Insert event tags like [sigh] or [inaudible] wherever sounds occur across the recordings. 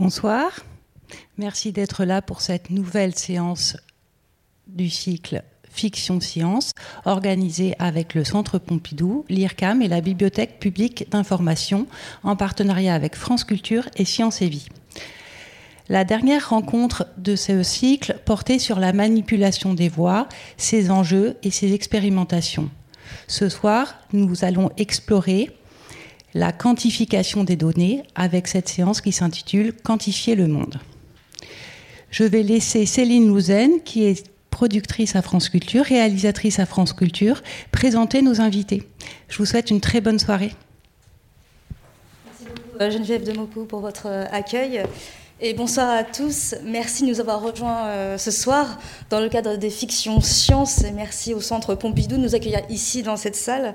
Bonsoir. Merci d'être là pour cette nouvelle séance du cycle Fiction Science, organisée avec le Centre Pompidou, l'IRCAM et la Bibliothèque publique d'information, en partenariat avec France Culture et Sciences et Vie. La dernière rencontre de ce cycle portait sur la manipulation des voix, ses enjeux et ses expérimentations. Ce soir, nous allons explorer la quantification des données avec cette séance qui s'intitule Quantifier le monde. Je vais laisser Céline Louzen, qui est productrice à France Culture, réalisatrice à France Culture, présenter nos invités. Je vous souhaite une très bonne soirée. Merci beaucoup euh, Geneviève Demopou pour votre euh, accueil. Et bonsoir à tous. Merci de nous avoir rejoints euh, ce soir dans le cadre des fictions sciences. Et merci au Centre Pompidou de nous accueillir ici dans cette salle.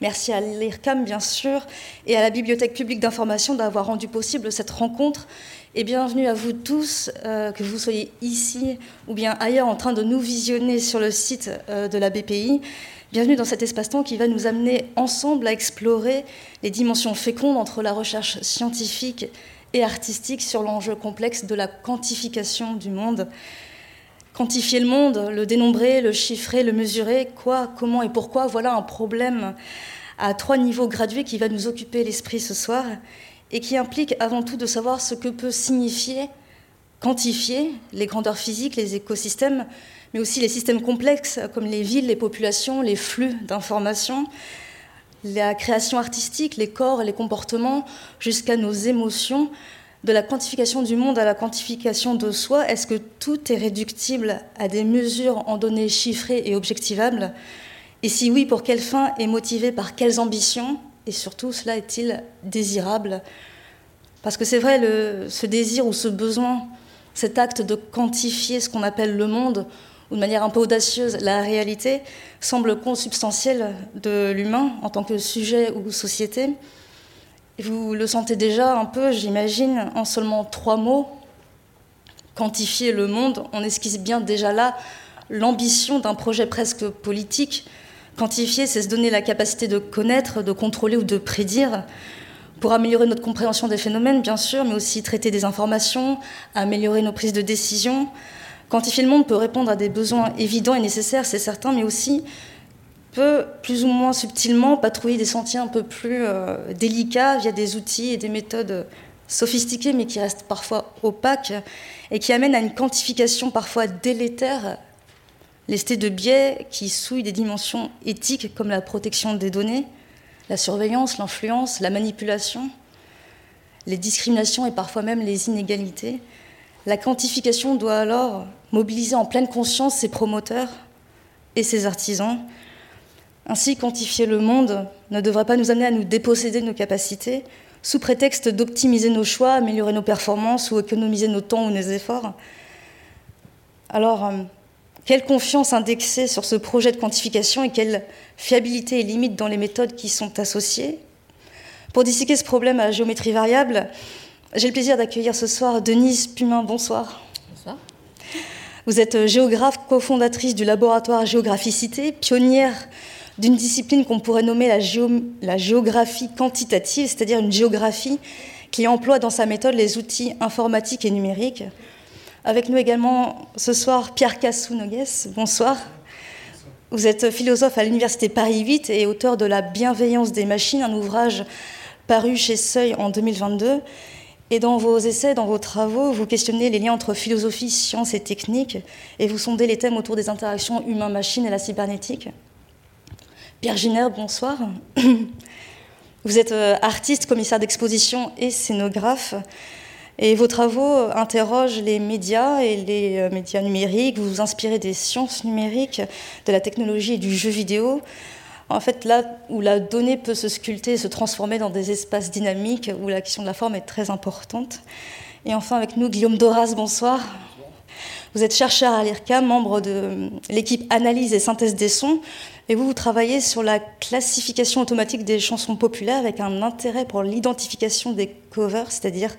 Merci à l'IRCAM, bien sûr, et à la Bibliothèque publique d'information d'avoir rendu possible cette rencontre. Et bienvenue à vous tous, euh, que vous soyez ici ou bien ailleurs en train de nous visionner sur le site euh, de la BPI. Bienvenue dans cet espace-temps qui va nous amener ensemble à explorer les dimensions fécondes entre la recherche scientifique et artistique sur l'enjeu complexe de la quantification du monde. Quantifier le monde, le dénombrer, le chiffrer, le mesurer, quoi, comment et pourquoi, voilà un problème à trois niveaux gradués qui va nous occuper l'esprit ce soir et qui implique avant tout de savoir ce que peut signifier quantifier les grandeurs physiques, les écosystèmes, mais aussi les systèmes complexes comme les villes, les populations, les flux d'informations, la création artistique, les corps, les comportements, jusqu'à nos émotions, de la quantification du monde à la quantification de soi, est-ce que tout est réductible à des mesures en données chiffrées et objectivables? Et si oui, pour quelle fin et motivé par quelles ambitions? Et surtout, cela est-il désirable? Parce que c'est vrai, ce désir ou ce besoin, cet acte de quantifier ce qu'on appelle le monde, ou de manière un peu audacieuse la réalité, semble consubstantiel de l'humain en tant que sujet ou société. Vous le sentez déjà un peu, j'imagine, en seulement trois mots. Quantifier le monde, on esquisse bien déjà là l'ambition d'un projet presque politique. Quantifier, c'est se donner la capacité de connaître, de contrôler ou de prédire pour améliorer notre compréhension des phénomènes, bien sûr, mais aussi traiter des informations, améliorer nos prises de décision, Quantifier le monde peut répondre à des besoins évidents et nécessaires, c'est certain, mais aussi peut plus ou moins subtilement patrouiller des sentiers un peu plus euh, délicats via des outils et des méthodes sophistiquées, mais qui restent parfois opaques et qui amènent à une quantification parfois délétère, lestée de biais qui souillent des dimensions éthiques comme la protection des données, la surveillance, l'influence, la manipulation, les discriminations et parfois même les inégalités. La quantification doit alors mobiliser en pleine conscience ses promoteurs et ses artisans. Ainsi, quantifier le monde ne devrait pas nous amener à nous déposséder de nos capacités, sous prétexte d'optimiser nos choix, améliorer nos performances ou économiser nos temps ou nos efforts. Alors, euh, quelle confiance indexer sur ce projet de quantification et quelle fiabilité et limite dans les méthodes qui sont associées? Pour disséquer ce problème à géométrie variable, j'ai le plaisir d'accueillir ce soir Denise Pumin. Bonsoir. Bonsoir. Vous êtes géographe, cofondatrice du laboratoire Géographicité, pionnière d'une discipline qu'on pourrait nommer la, la géographie quantitative, c'est-à-dire une géographie qui emploie dans sa méthode les outils informatiques et numériques. Avec nous également ce soir Pierre Cassou-Nogues. Bonsoir. Vous êtes philosophe à l'Université Paris 8 et auteur de La bienveillance des machines, un ouvrage paru chez Seuil en 2022 et dans vos essais, dans vos travaux, vous questionnez les liens entre philosophie, science et technique, et vous sondez les thèmes autour des interactions humain-machine et la cybernétique. Pierre bonsoir. [clears throat] Vous êtes euh, artiste, commissaire d'exposition et scénographe, et vos travaux interrogent les médias et les euh, médias numériques, vous vous inspirez des sciences numériques, de la technologie et du jeu vidéo, en fait, là où la donnée peut se sculpter et se transformer dans des espaces dynamiques, où la question de la forme est très importante. Et enfin, avec nous, Guillaume Doras, bonsoir. Vous êtes chercheur à l'IRCAM, membre de l'équipe Analyse et Synthèse des sons, et vous, vous travaillez sur la classification automatique des chansons populaires avec un intérêt pour l'identification des covers, c'est-à-dire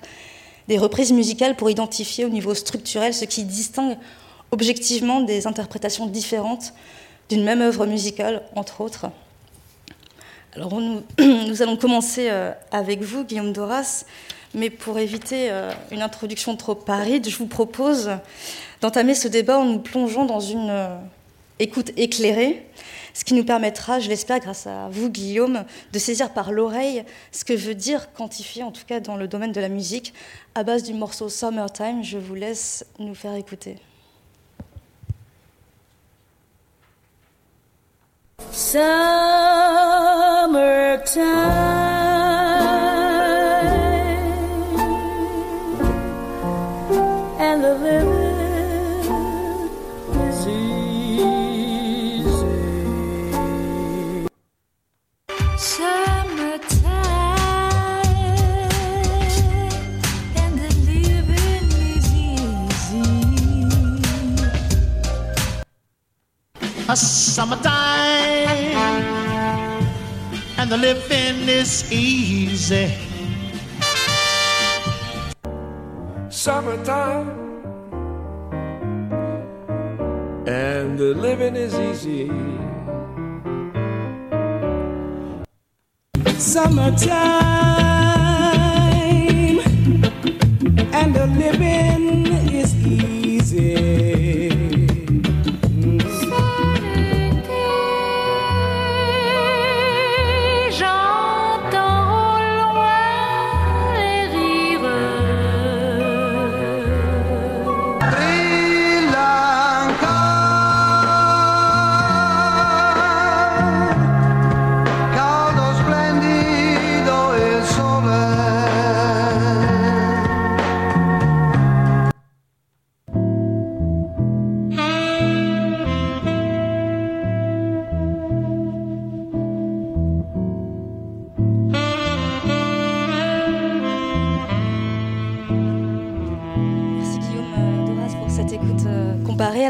des reprises musicales pour identifier au niveau structurel ce qui distingue objectivement des interprétations différentes d'une même œuvre musicale, entre autres. Alors [clears throat] nous, allons commencer euh, avec vous, Guillaume Doras. Mais pour éviter euh, une introduction trop aride, je vous propose d'entamer ce débat en nous plongeant dans une euh, écoute éclairée, ce qui nous permettra, je l'espère, grâce à vous, Guillaume, de saisir par l'oreille ce que veut dire quantifier, en tout cas dans le domaine de la musique, à base du morceau Summertime. Je vous laisse nous faire écouter. and a summertime and the living is easy. Summertime and the living is easy. Summertime and the living is easy.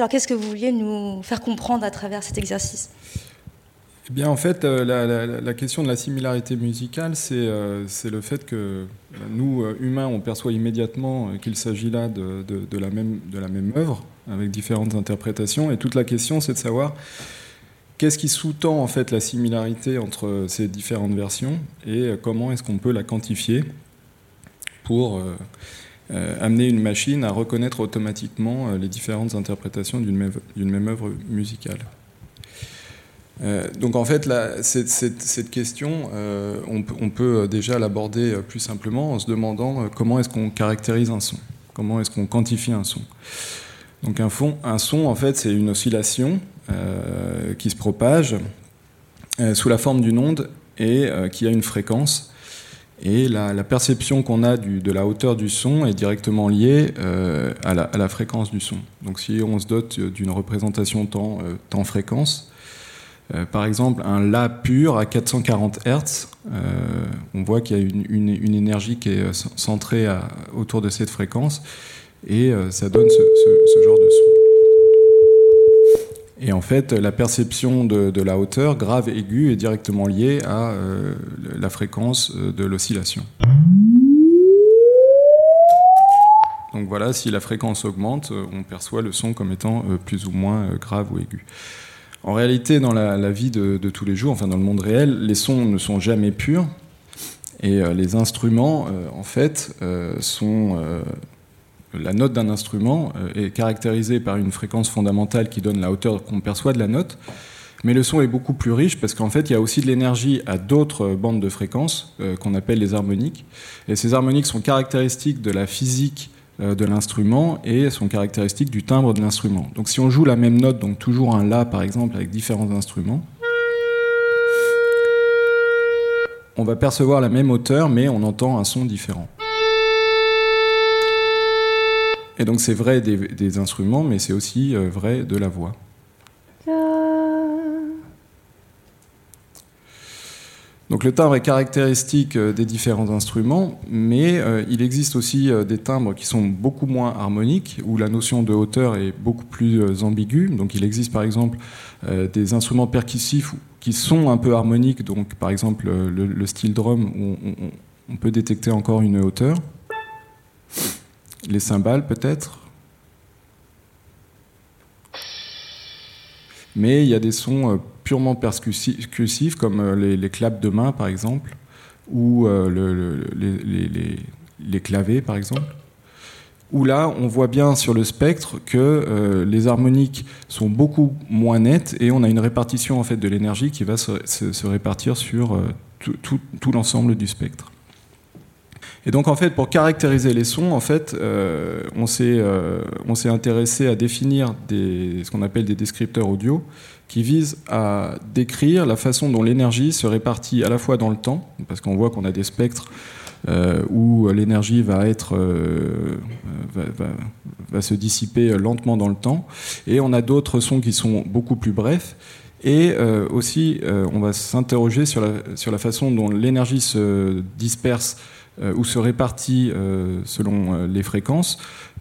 Alors qu'est-ce que vous vouliez nous faire comprendre à travers cet exercice? Eh bien, en fait, euh, la, question de la similarité musicale, c'est euh, le fait que euh, nous, humains, on perçoit immédiatement qu'il s'agit là de, de- la même, de la même œuvre, avec différentes interprétations. Et toute la question, c'est de savoir qu'est-ce qui sous-tend en fait la similarité entre ces différentes versions et comment est-ce qu'on peut la quantifier pour amener une machine à reconnaître automatiquement euh, les différentes interprétations d'une même, œuvre musicale. Euh, donc en fait, cette, question, euh, on, peut- euh, déjà l'aborder euh, plus simplement en se demandant euh, comment est-ce qu'on caractérise un son, comment est-ce qu'on quantifie un son? Donc un, son, en fait, c'est une oscillation euh, qui se propage euh, sous la forme d'une onde et euh, qui a une fréquence. Et la, perception qu'on a de la hauteur du son est directement liée euh, à, la, fréquence du son. Donc si on se dote d'une représentation euh, temps-fréquence, euh, par exemple, un La pur à 440 Hz, euh, on voit qu'il y a une, énergie qui est euh, centrée autour de cette fréquence, et euh, ça donne ce genre de son. Et en fait, la perception de, la hauteur grave aiguë est directement liée à euh, la fréquence euh, de l'oscillation. Donc voilà, si la fréquence augmente, euh, on perçoit le son comme étant plus ou moins grave ou aigu. En réalité, dans la, vie de, tous les jours, enfin dans le monde réel, les sons ne sont jamais purs. Et les instruments, en fait, sont. La note d'un instrument euh, est caractérisée par une fréquence fondamentale qui donne la hauteur qu'on perçoit de la note. Mais le son est beaucoup plus riche parce qu'en fait, il y a aussi de l'énergie à d'autres euh, bandes de fréquences euh, qu'on appelle les harmoniques. Et ces harmoniques sont caractéristiques de la physique de l'instrument et sont caractéristiques du timbre de l'instrument. Donc si on joue la même note, donc toujours un La par exemple avec différents instruments, on va percevoir la même hauteur mais on entend un son différent. Et donc c'est vrai des, instruments mais c'est aussi euh, vrai de la voix. Donc le timbre est caractéristique euh, des différents instruments, mais euh, il existe aussi des timbres qui sont beaucoup moins harmoniques, où la notion de hauteur est beaucoup plus ambiguë. Donc il existe par exemple des instruments percussifs qui sont un peu harmoniques, donc par exemple le, le style drum, où on peut détecter encore une hauteur. Les cymbales peut-être? Mais il y a des sons euh, purement percussifs, comme euh, les, claps de main, par exemple, ou euh, le- le- les, les- les- clavés par exemple, où là on voit bien sur le spectre que les harmoniques sont beaucoup moins nettes et on a une répartition en fait de l'énergie qui va se, répartir sur tout l'ensemble du spectre. Et donc en fait, pour caractériser les sons, en fait, euh, on s'est euh, on s'est intéressé à définir ce qu'on appelle des descripteurs audio qui visent à décrire la façon dont l'énergie se répartit à la fois dans le temps, parce qu'on voit qu'on a des spectres euh, où l'énergie va se dissiper lentement dans le temps, et on a d'autres sons qui sont beaucoup plus brefs. Et aussi, on va s'interroger sur la façon dont l'énergie se disperse euh, ou se répartit euh, selon euh, les fréquences,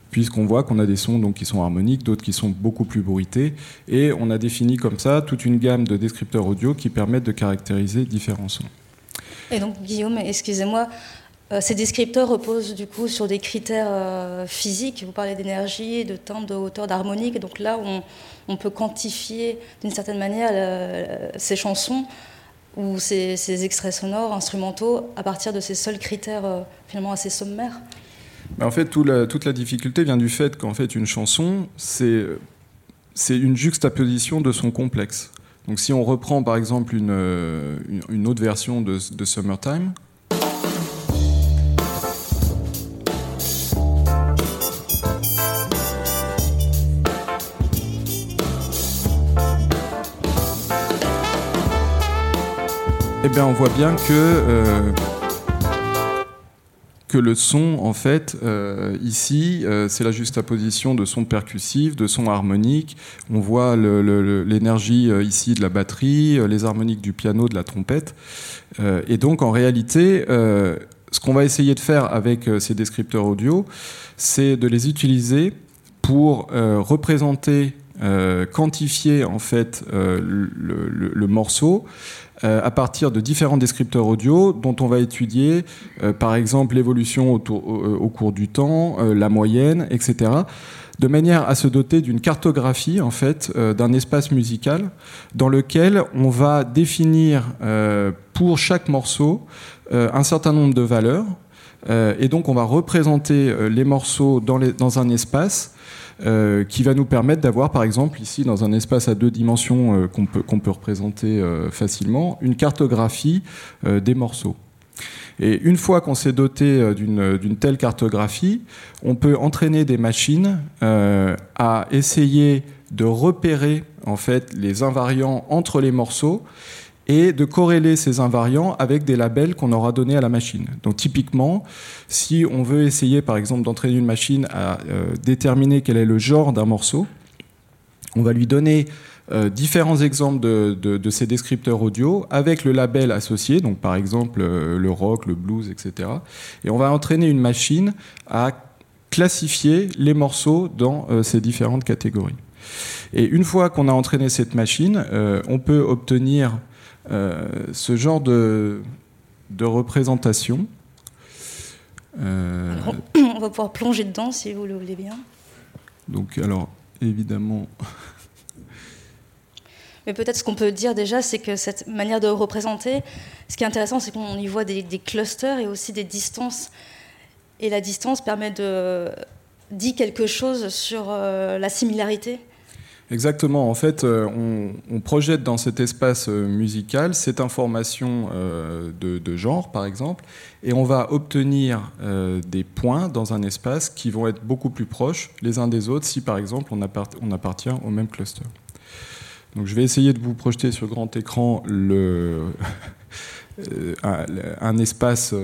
puisqu'on voit qu'on a des sons donc, qui sont harmoniques, d'autres qui sont beaucoup plus bruités, et on a défini comme ça toute une gamme de descripteurs audio qui permettent de caractériser différents sons. Et donc, Guillaume, excusez-moi, ces descripteurs reposent du coup sur des critères physiques. Vous parlez d'énergie, de timbre, de hauteur, d'harmonique. Donc là, on, peut quantifier d'une certaine manière ces chansons ou ces, extraits sonores, instrumentaux, à partir de ces seuls critères euh, finalement assez sommaires. En fait, toute la difficulté vient du fait qu'en fait, une chanson, c'est une juxtaposition de son complexe. Donc, si on reprend par exemple une, euh, une autre version de, de Summertime, eh bien, on voit bien que euh, que le son, en fait, euh, ici, euh, c'est la juxtaposition de sons percussifs, de sons harmoniques. On voit l'énergie ici de la batterie, les harmoniques du piano, de la trompette. Et donc, en réalité, ce qu'on va essayer de faire avec ces descripteurs audio, c'est de les utiliser pour représenter, quantifier en fait le morceau euh, à partir de différents descripteurs audio dont on va étudier euh, par exemple l'évolution autour- au, cours du temps, euh, la moyenne, etc. De manière à se doter d'une cartographie en fait euh, d'un espace musical dans lequel on va définir euh, pour chaque morceau euh, un certain nombre de valeurs euh, et donc on va représenter euh, les morceaux dans un espace euh, qui va nous permettre d'avoir, par exemple, ici, dans un espace à deux dimensions euh, qu'on peut, représenter euh, facilement, une cartographie des morceaux. Et une fois qu'on s'est doté d'une telle cartographie, on peut entraîner des machines à essayer de repérer en fait les invariants entre les morceaux et de corréler ces invariants avec des labels qu'on aura donnés à la machine. Donc typiquement, si on veut essayer par exemple d'entraîner une machine à euh, déterminer quel est le genre d'un morceau, on va lui donner euh, différents exemples de, de- ces descripteurs audio avec le label associé, donc par exemple euh, le rock, le blues, etc. Et on va entraîner une machine à classifier les morceaux dans ces différentes catégories. Et une fois qu'on a entraîné cette machine, on peut obtenir ce genre de, de représentation. Euh, On va pouvoir plonger dedans si vous le voulez bien. donc, alors, évidemment, Mais peut-être ce qu'on peut dire déjà, c'est que cette manière de représenter, ce qui est intéressant, c'est qu'on y voit des, des clusters et aussi des distances. Et la distance permet de dire quelque chose sur euh, la similarité. Exactement. En fait, euh, on, projette dans cet espace euh, musical cette information euh, de, genre, par exemple, et on va obtenir des points dans un espace qui vont être beaucoup plus proches les uns des autres si, par exemple, on, on appartient au même cluster. Donc, je vais essayer de vous projeter sur grand écran le, [laughs] un, espace,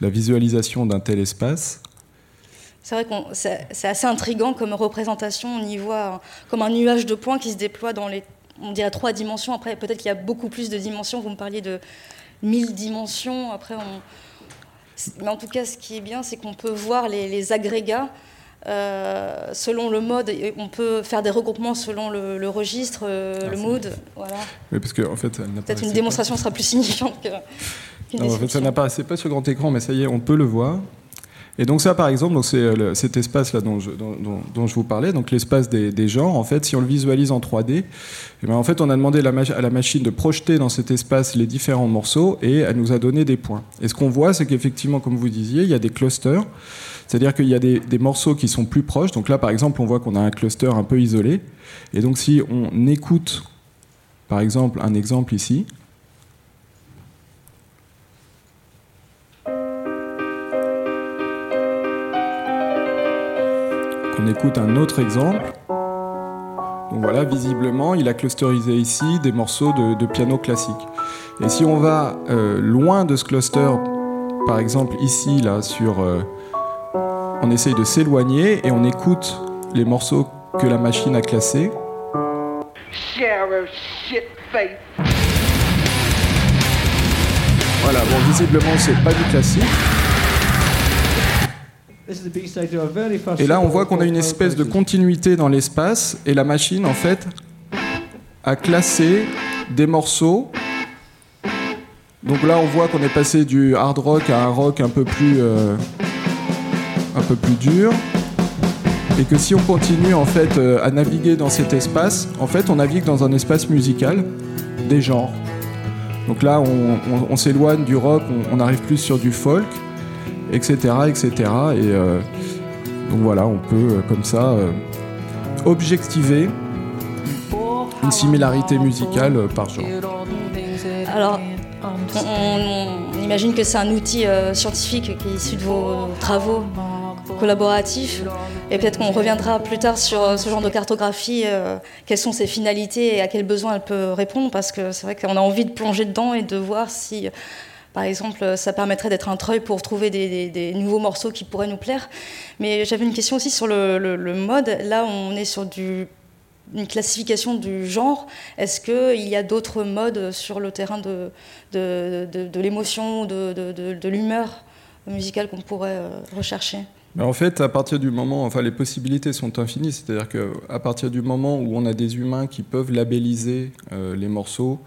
la visualisation d'un tel espace. C'est vrai que c'est assez intriguant comme représentation. On y voit comme un nuage de points qui se déploie dans les, on dirait trois dimensions. Après, peut-être qu'il y a beaucoup plus de dimensions. Vous me parliez de 1000 dimensions. Après, on... mais en tout cas, ce qui est bien, c'est qu'on peut voir les, les agrégats euh, selon le mode. On peut faire des regroupements selon le, le registre, euh, Ah, le mood. Voilà. Oui, parce que, en fait, Peut-être une pas. démonstration sera plus signifiante que- Non, en fait, ça n'apparaissait pas sur grand écran, mais ça y est, on peut le voir. Et donc ça, par exemple, c'est euh, cet espace-là dont je, vous parlais, donc l'espace des, genres. En fait, si on le visualise en 3D, eh ben, en fait, on a demandé à la machine de projeter dans cet espace les différents morceaux et elle nous a donné des points. Et ce qu'on voit, c'est qu'effectivement, comme vous disiez, il y a des clusters. C'est-à-dire qu'il y a des morceaux qui sont plus proches. Donc là, par exemple, on voit qu'on a un cluster un peu isolé. Et donc, si on écoute, par exemple, un exemple ici, qu'on écoute un autre exemple. Donc voilà, visiblement, il a clusterisé ici des morceaux de, de piano classique. Et si on va euh, loin de ce cluster, par exemple ici, là, sur, euh, on essaye de s'éloigner et on écoute les morceaux que la machine a classés. Voilà, bon, visiblement, c'est pas du classique. Et là, on voit qu'on a une espèce de continuité dans l'espace, et la machine, en fait, a classé des morceaux. Donc là, on voit qu'on est passé du hard rock à un rock un peu plus, euh, un peu plus dur, et que si on continue en fait euh, à naviguer dans cet espace, en fait, on navigue dans un espace musical des genres. Donc là, on, on- on s'éloigne du rock, on, on arrive plus sur du folk, etc., etc. Et euh, donc voilà, on peut euh, comme ça euh, objectiver une similarité musicale par genre. Alors, on, imagine que c'est un outil scientifique qui est issu de vos travaux collaboratifs. Et peut-être qu'on reviendra plus tard sur ce genre de cartographie, quelles sont ses finalités et à quels besoins elle peut répondre, parce que c'est vrai qu'on a envie de plonger dedans et de voir si, par exemple, ça permettrait d'être un treuil pour trouver des, nouveaux morceaux qui pourraient nous plaire. Mais j'avais une question aussi sur le, mode. Là, on est sur une classification du genre. Est-ce qu'il y a d'autres modes sur le terrain de, l'émotion, de, de- l'humeur musicale qu'on pourrait euh, rechercher? En fait, à partir du moment, enfin, les possibilités sont infinies. C'est-à-dire qu'à partir du moment où on a des humains qui peuvent labelliser euh, les morceaux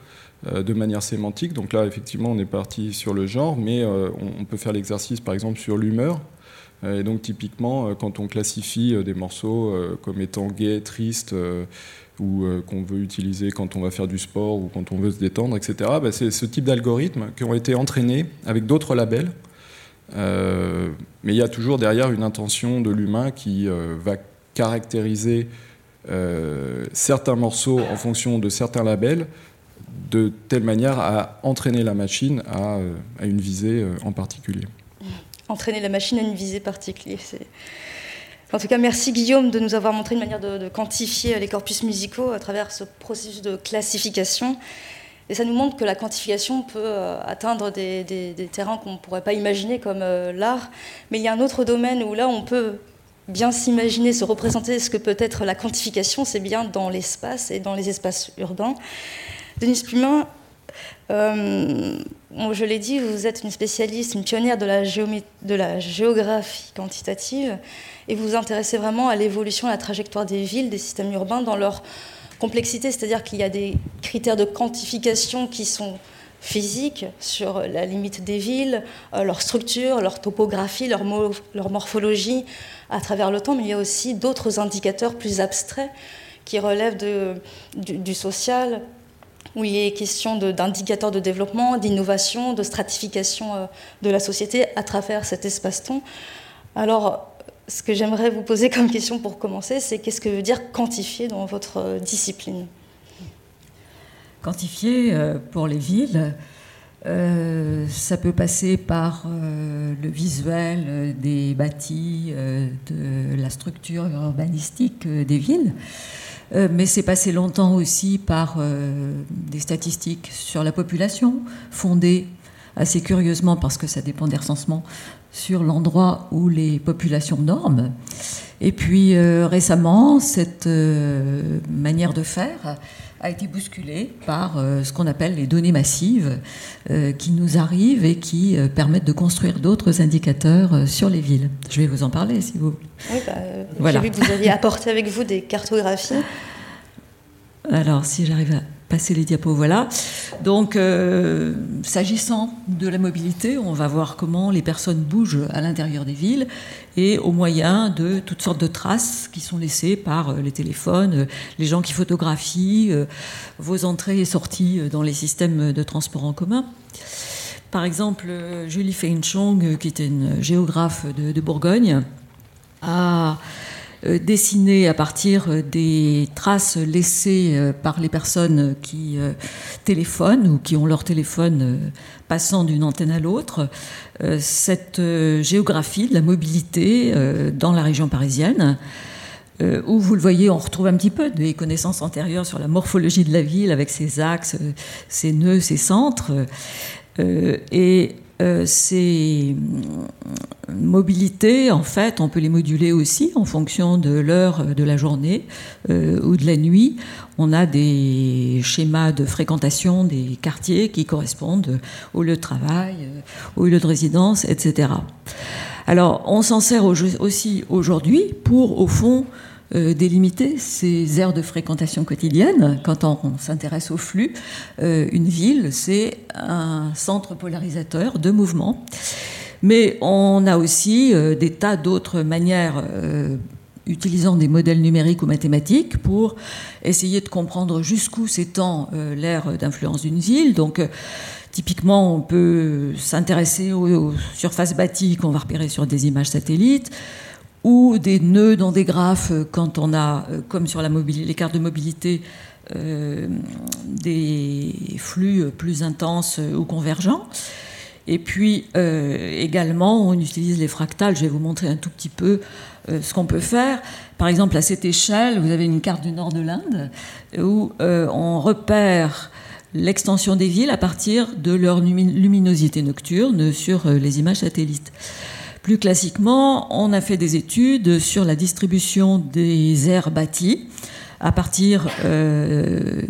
de manière sémantique, donc là, effectivement, on est parti sur le genre, mais euh, on, peut faire l'exercice, par exemple, sur l'humeur. Euh, Et donc, typiquement, euh, quand on classifie euh, des morceaux euh, comme étant gays, tristes, euh, ou euh, qu'on veut utiliser quand on va faire du sport ou quand on veut se détendre, etc., bah, c'est ce type d'algorithmes qui ont été entraînés avec d'autres labels. Euh, mais il y a toujours derrière une intention de l'humain qui euh, va caractériser euh, certains morceaux en fonction de certains labels de telle manière à entraîner la machine à, euh, une visée euh, en particulier. Entraîner la machine à une visée particulière. c'est- En tout cas, merci Guillaume de nous avoir montré une manière de, quantifier les corpus musicaux à travers ce processus de classification. Et ça nous montre que la quantification peut euh, atteindre des, terrains qu'on ne pourrait pas imaginer comme l'art. Mais il y a un autre domaine où là, on peut bien s'imaginer, se représenter ce que peut être la quantification, c'est bien dans l'espace et dans les espaces urbains. Denise Plumin, euh, je l'ai dit, vous êtes une spécialiste, une pionnière de la, géographie quantitative et vous vous intéressez vraiment à l'évolution, à la trajectoire des villes, des systèmes urbains dans leur complexité, c'est-à-dire qu'il y a des critères de quantification qui sont physiques sur la limite des villes, euh, leur structure, leur topographie, leur, mo- leur morphologie à travers le temps, mais il y a aussi d'autres indicateurs plus abstraits qui relèvent du social, où il est question d'indicateurs de, développement, d'innovation, de stratification euh, de la société à travers cet espace-temps. Alors, ce que j'aimerais vous poser comme question pour commencer, c'est qu'est-ce que veut dire quantifier dans votre euh, discipline? Quantifier euh, pour les villes, ça peut passer par le visuel des bâtis, de la structure urbanistique des villes. Euh, mais c'est passé longtemps aussi par euh, des statistiques sur la population, fondées assez curieusement, parce que ça dépend des recensements, sur l'endroit où les populations dorment. Et puis euh, récemment, cette manière de faire a été bousculée par euh, ce qu'on appelle les données massives euh, qui nous arrivent et qui euh, permettent de construire d'autres indicateurs sur les villes. Je vais vous en parler si vous. Oui, bah, Voilà. J'ai vu que vous aviez apporté avec vous des cartographies. [laughs] Alors, si j'arrive à passer les diapos, voilà. Donc, euh, s'agissant de la mobilité, on va voir comment les personnes bougent à l'intérieur des villes et au moyen de toutes sortes de traces qui sont laissées par euh, les téléphones, euh, les gens qui photographient, euh, vos entrées et sorties dans les systèmes de transport en commun. Par exemple, Julie Feinchong, qui était une géographe de, Bourgogne, a dessiné à partir des traces laissées par les personnes qui téléphonent ou qui ont leur téléphone passant d'une antenne à l'autre, cette euh, géographie de la mobilité euh, dans la région parisienne. euh, où vous le voyez, on retrouve un petit peu des connaissances antérieures sur la morphologie de la ville avec ses axes, euh, ses nœuds, ses centres. Euh, et euh, ces mobilités, en fait, on peut les moduler aussi en fonction de l'heure de la journée euh, ou de la nuit. On a des schémas de fréquentation des quartiers qui correspondent au lieu de travail, euh, au lieu de résidence, etc. Alors, on s'en sert au- aussi aujourd'hui pour, au fond, euh, délimiter ces aires de fréquentation quotidienne. Quand on, s'intéresse au flux, euh, une ville, c'est un centre polarisateur de mouvement. Mais on a aussi euh, des tas d'autres manières utilisant des modèles numériques ou mathématiques pour essayer de comprendre jusqu'où s'étend l'ère d'influence d'une ville. Donc, typiquement, on peut s'intéresser aux, aux surfaces bâties qu'on va repérer sur des images satellites ou des nœuds dans des graphes euh, quand on a, euh, comme sur la les cartes de mobilité, euh, des flux plus intenses euh, ou convergents. Et puis euh, également, on utilise les fractales. Je vais vous montrer un tout petit peu euh, ce qu'on peut faire. Par exemple, à cette échelle, vous avez une carte du nord de l'Inde où euh, on repère l'extension des villes à partir de leur lumi- luminosité nocturne sur euh, les images satellites. Plus classiquement, on a fait des études sur la distribution des aires bâties à partir euh,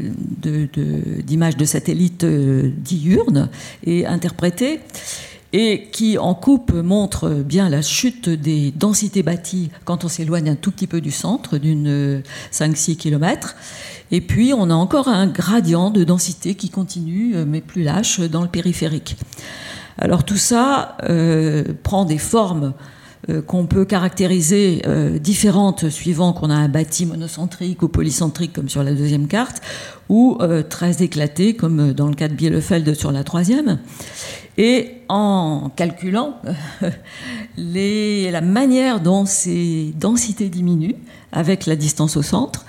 d'images de, satellites euh, diurnes et interprétées, et qui en coupe montrent bien la chute des densités bâties quand on s'éloigne un tout petit peu du centre, d'une euh, 5-6 km. Et puis on a encore un gradient de densité qui continue, euh, mais plus lâche, dans le périphérique. Alors tout ça euh, prend des formes euh, qu'on peut caractériser euh, différentes suivant qu'on a un bâti monocentrique ou polycentrique comme sur la deuxième carte, ou très éclaté comme dans le cas de Bielefeld sur la troisième. Et en calculant [laughs] la manière dont ces densités diminuent avec la distance au centre,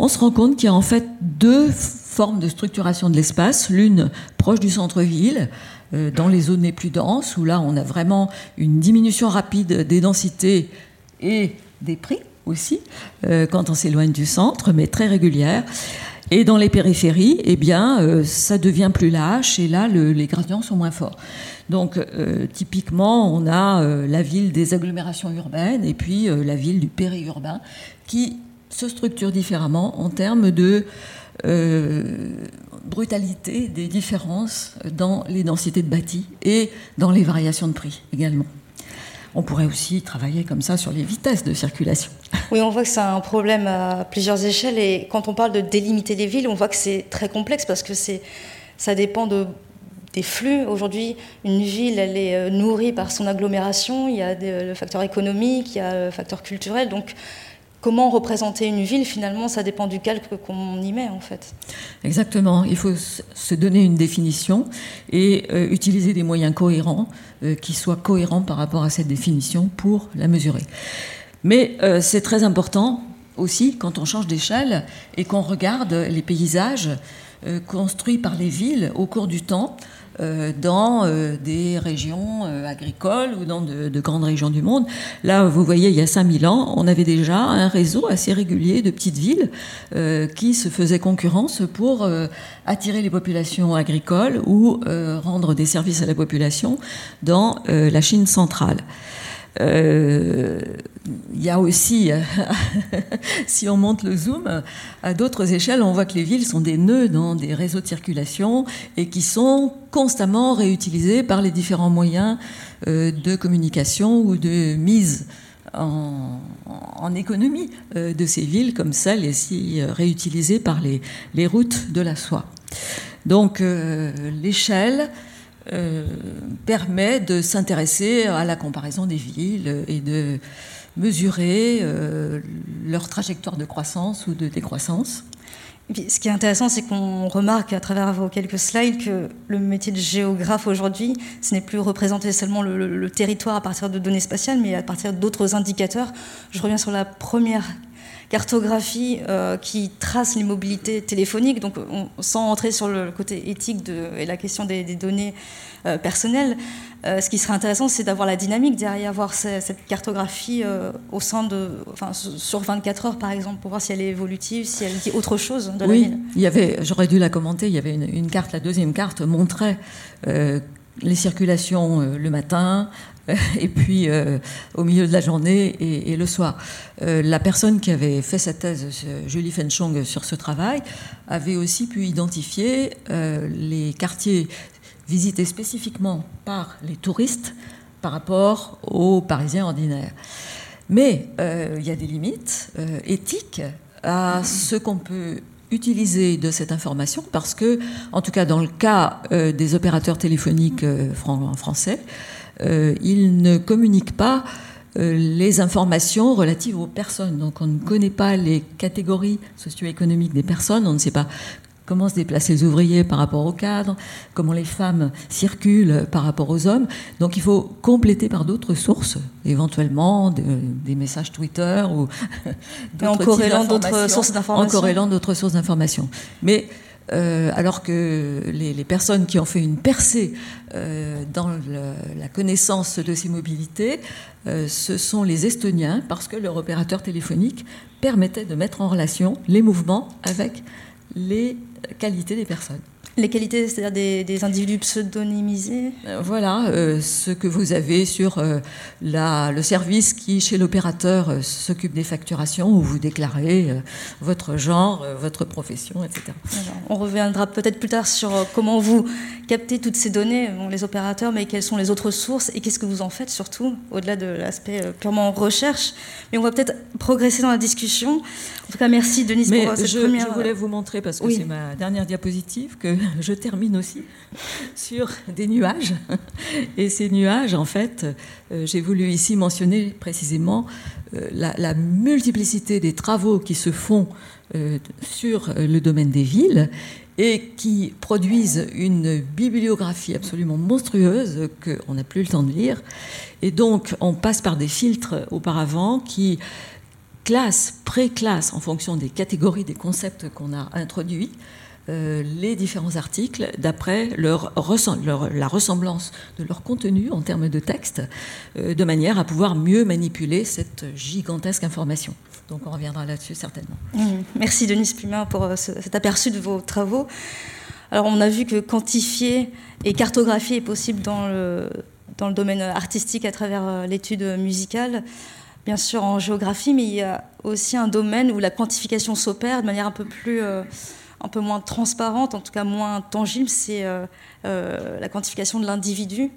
on se rend compte qu'il y a en fait deux formes de structuration de l'espace, l'une proche du centre-ville, dans les zones les plus denses, où là on a vraiment une diminution rapide des densités et des prix aussi, euh, quand on s'éloigne du centre, mais très régulière. Et dans les périphéries, eh bien, euh, ça devient plus lâche et là, le- les gradients sont moins forts. Donc, euh, typiquement, on a euh, la ville des agglomérations urbaines et puis euh, la ville du périurbain qui se structure différemment en termes de euh, brutalité des différences dans les densités de bâtis et dans les variations de prix également. On pourrait aussi travailler comme ça sur les vitesses de circulation. Oui, on voit que c'est un problème à plusieurs échelles et quand on parle de délimiter les villes, on voit que c'est très complexe parce que ça dépend de, des flux. Aujourd'hui, une ville, elle est euh, nourrie par son agglomération, il y a le facteur économique, il y a le facteur culturel. Donc, comment représenter une ville, finalement, ça dépend du calque qu'on y met, en fait. Exactement. Il faut se donner une définition et euh, utiliser des moyens cohérents euh, qui soient cohérents par rapport à cette définition pour la mesurer. Mais euh, c'est très important aussi quand on change d'échelle et qu'on regarde les paysages construits par les villes au cours du temps dans euh, des régions euh, agricoles ou dans de, de grandes régions du monde. Là, vous voyez, il y a 5000 ans, on avait déjà un réseau assez régulier de petites villes euh, qui se faisaient concurrence pour euh, attirer les populations agricoles ou euh, rendre des services à la population dans euh, la Chine centrale. Euh, Il y a aussi, [laughs] si on monte le zoom, à d'autres échelles, on voit que les villes sont des nœuds dans des réseaux de circulation et qui sont constamment réutilisés par les différents moyens euh, de communication ou de mise en, économie euh, de ces villes comme celles ici réutilisées par les, routes de la soie. Donc l'échelle euh, permet de s'intéresser à la comparaison des villes et de mesurer euh, leur trajectoire de croissance ou de décroissance. Ce qui est intéressant, c'est qu'on remarque à travers vos quelques slides que le métier de géographe aujourd'hui, ce n'est plus représenter seulement le, le- le territoire à partir de données spatiales, mais à partir d'autres indicateurs. Je reviens sur la première cartographie euh, qui trace les mobilités téléphoniques, donc on- sans entrer sur le côté éthique de, et la question des, des données euh, personnelles. euh, ce qui serait intéressant, c'est d'avoir la dynamique derrière, voir ce- cette cartographie au sein de, enfin, sur 24 heures par exemple, pour voir si elle est évolutive, si elle dit autre chose de la oui, ville. il y avait, j'aurais dû la commenter, il y avait une, une carte, la deuxième carte montrait les circulations le matin [laughs] et puis euh, au milieu de la journée et, le soir. Euh, la personne qui avait fait sa thèse, Julie Fenchong, sur ce travail, avait aussi pu identifier euh, les quartiers visités spécifiquement par les touristes par rapport aux Parisiens ordinaires. Mais il y a des limites éthiques à ce qu'on peut utiliser de cette information parce que, en tout cas dans le cas des opérateurs téléphoniques fran- français, euh, ils ne communiquent pas euh, les informations relatives aux personnes. Donc on ne connaît pas les catégories socio-économiques des personnes, on ne sait pas comment se déplacent les ouvriers par rapport aux cadres, comment les femmes circulent par rapport aux hommes. Donc il faut compléter par d'autres sources, éventuellement de- des messages Twitter ou [laughs] en corrélant d'autres sources d'informations. En corrélant d'autres sources d'informations. Mais euh, alors que les, personnes qui ont fait une percée euh, dans la connaissance de ces mobilités, euh, ce sont les Estoniens, parce que leur opérateur téléphonique permettait de mettre en relation les mouvements avec les qualités des personnes. Les qualités, c'est-à-dire des, des individus pseudonymisés. Euh, Voilà euh, ce que vous avez sur euh, la- le service qui, chez l'opérateur, euh, s'occupe des facturations, où vous déclarez votre genre, votre profession, etc. Alors, on reviendra peut-être plus tard sur comment vous captez toutes ces données, bon, les opérateurs, mais quelles sont les autres sources et qu'est-ce que vous en faites surtout, au-delà de l'aspect purement recherche. Mais on va peut-être progresser dans la discussion. En tout cas, merci Denise Mais pour euh, cette je, première. je voulais vous montrer, parce que Oui. c'est ma dernière diapositive, que [laughs] je termine aussi [laughs] sur des nuages. Et ces nuages, en fait, euh, j'ai voulu ici mentionner précisément euh, la, la multiplicité des travaux qui se font euh, sur euh, le domaine des villes et qui produisent une bibliographie absolument monstrueuse qu'on n'a plus le temps de lire. Et donc, on passe par des filtres auparavant qui classe, pré-classe en fonction des catégories, des concepts qu'on a introduits, euh, les différents articles d'après leur, la ressemblance de leur contenu en termes de texte, euh, de manière à pouvoir mieux manipuler cette gigantesque information. Donc on reviendra là-dessus certainement. Mm. Merci Denise Plumin pour euh, ce- cet aperçu de vos travaux. Alors on a vu que quantifier et cartographier est possible dans le, dans le domaine artistique à travers l'étude musicale, bien sûr en géographie, mais il y a aussi un domaine où la quantification s'opère de manière un peu plus... euh, un peu moins transparente, en tout cas moins tangible, c'est euh, euh, la quantification de l'individu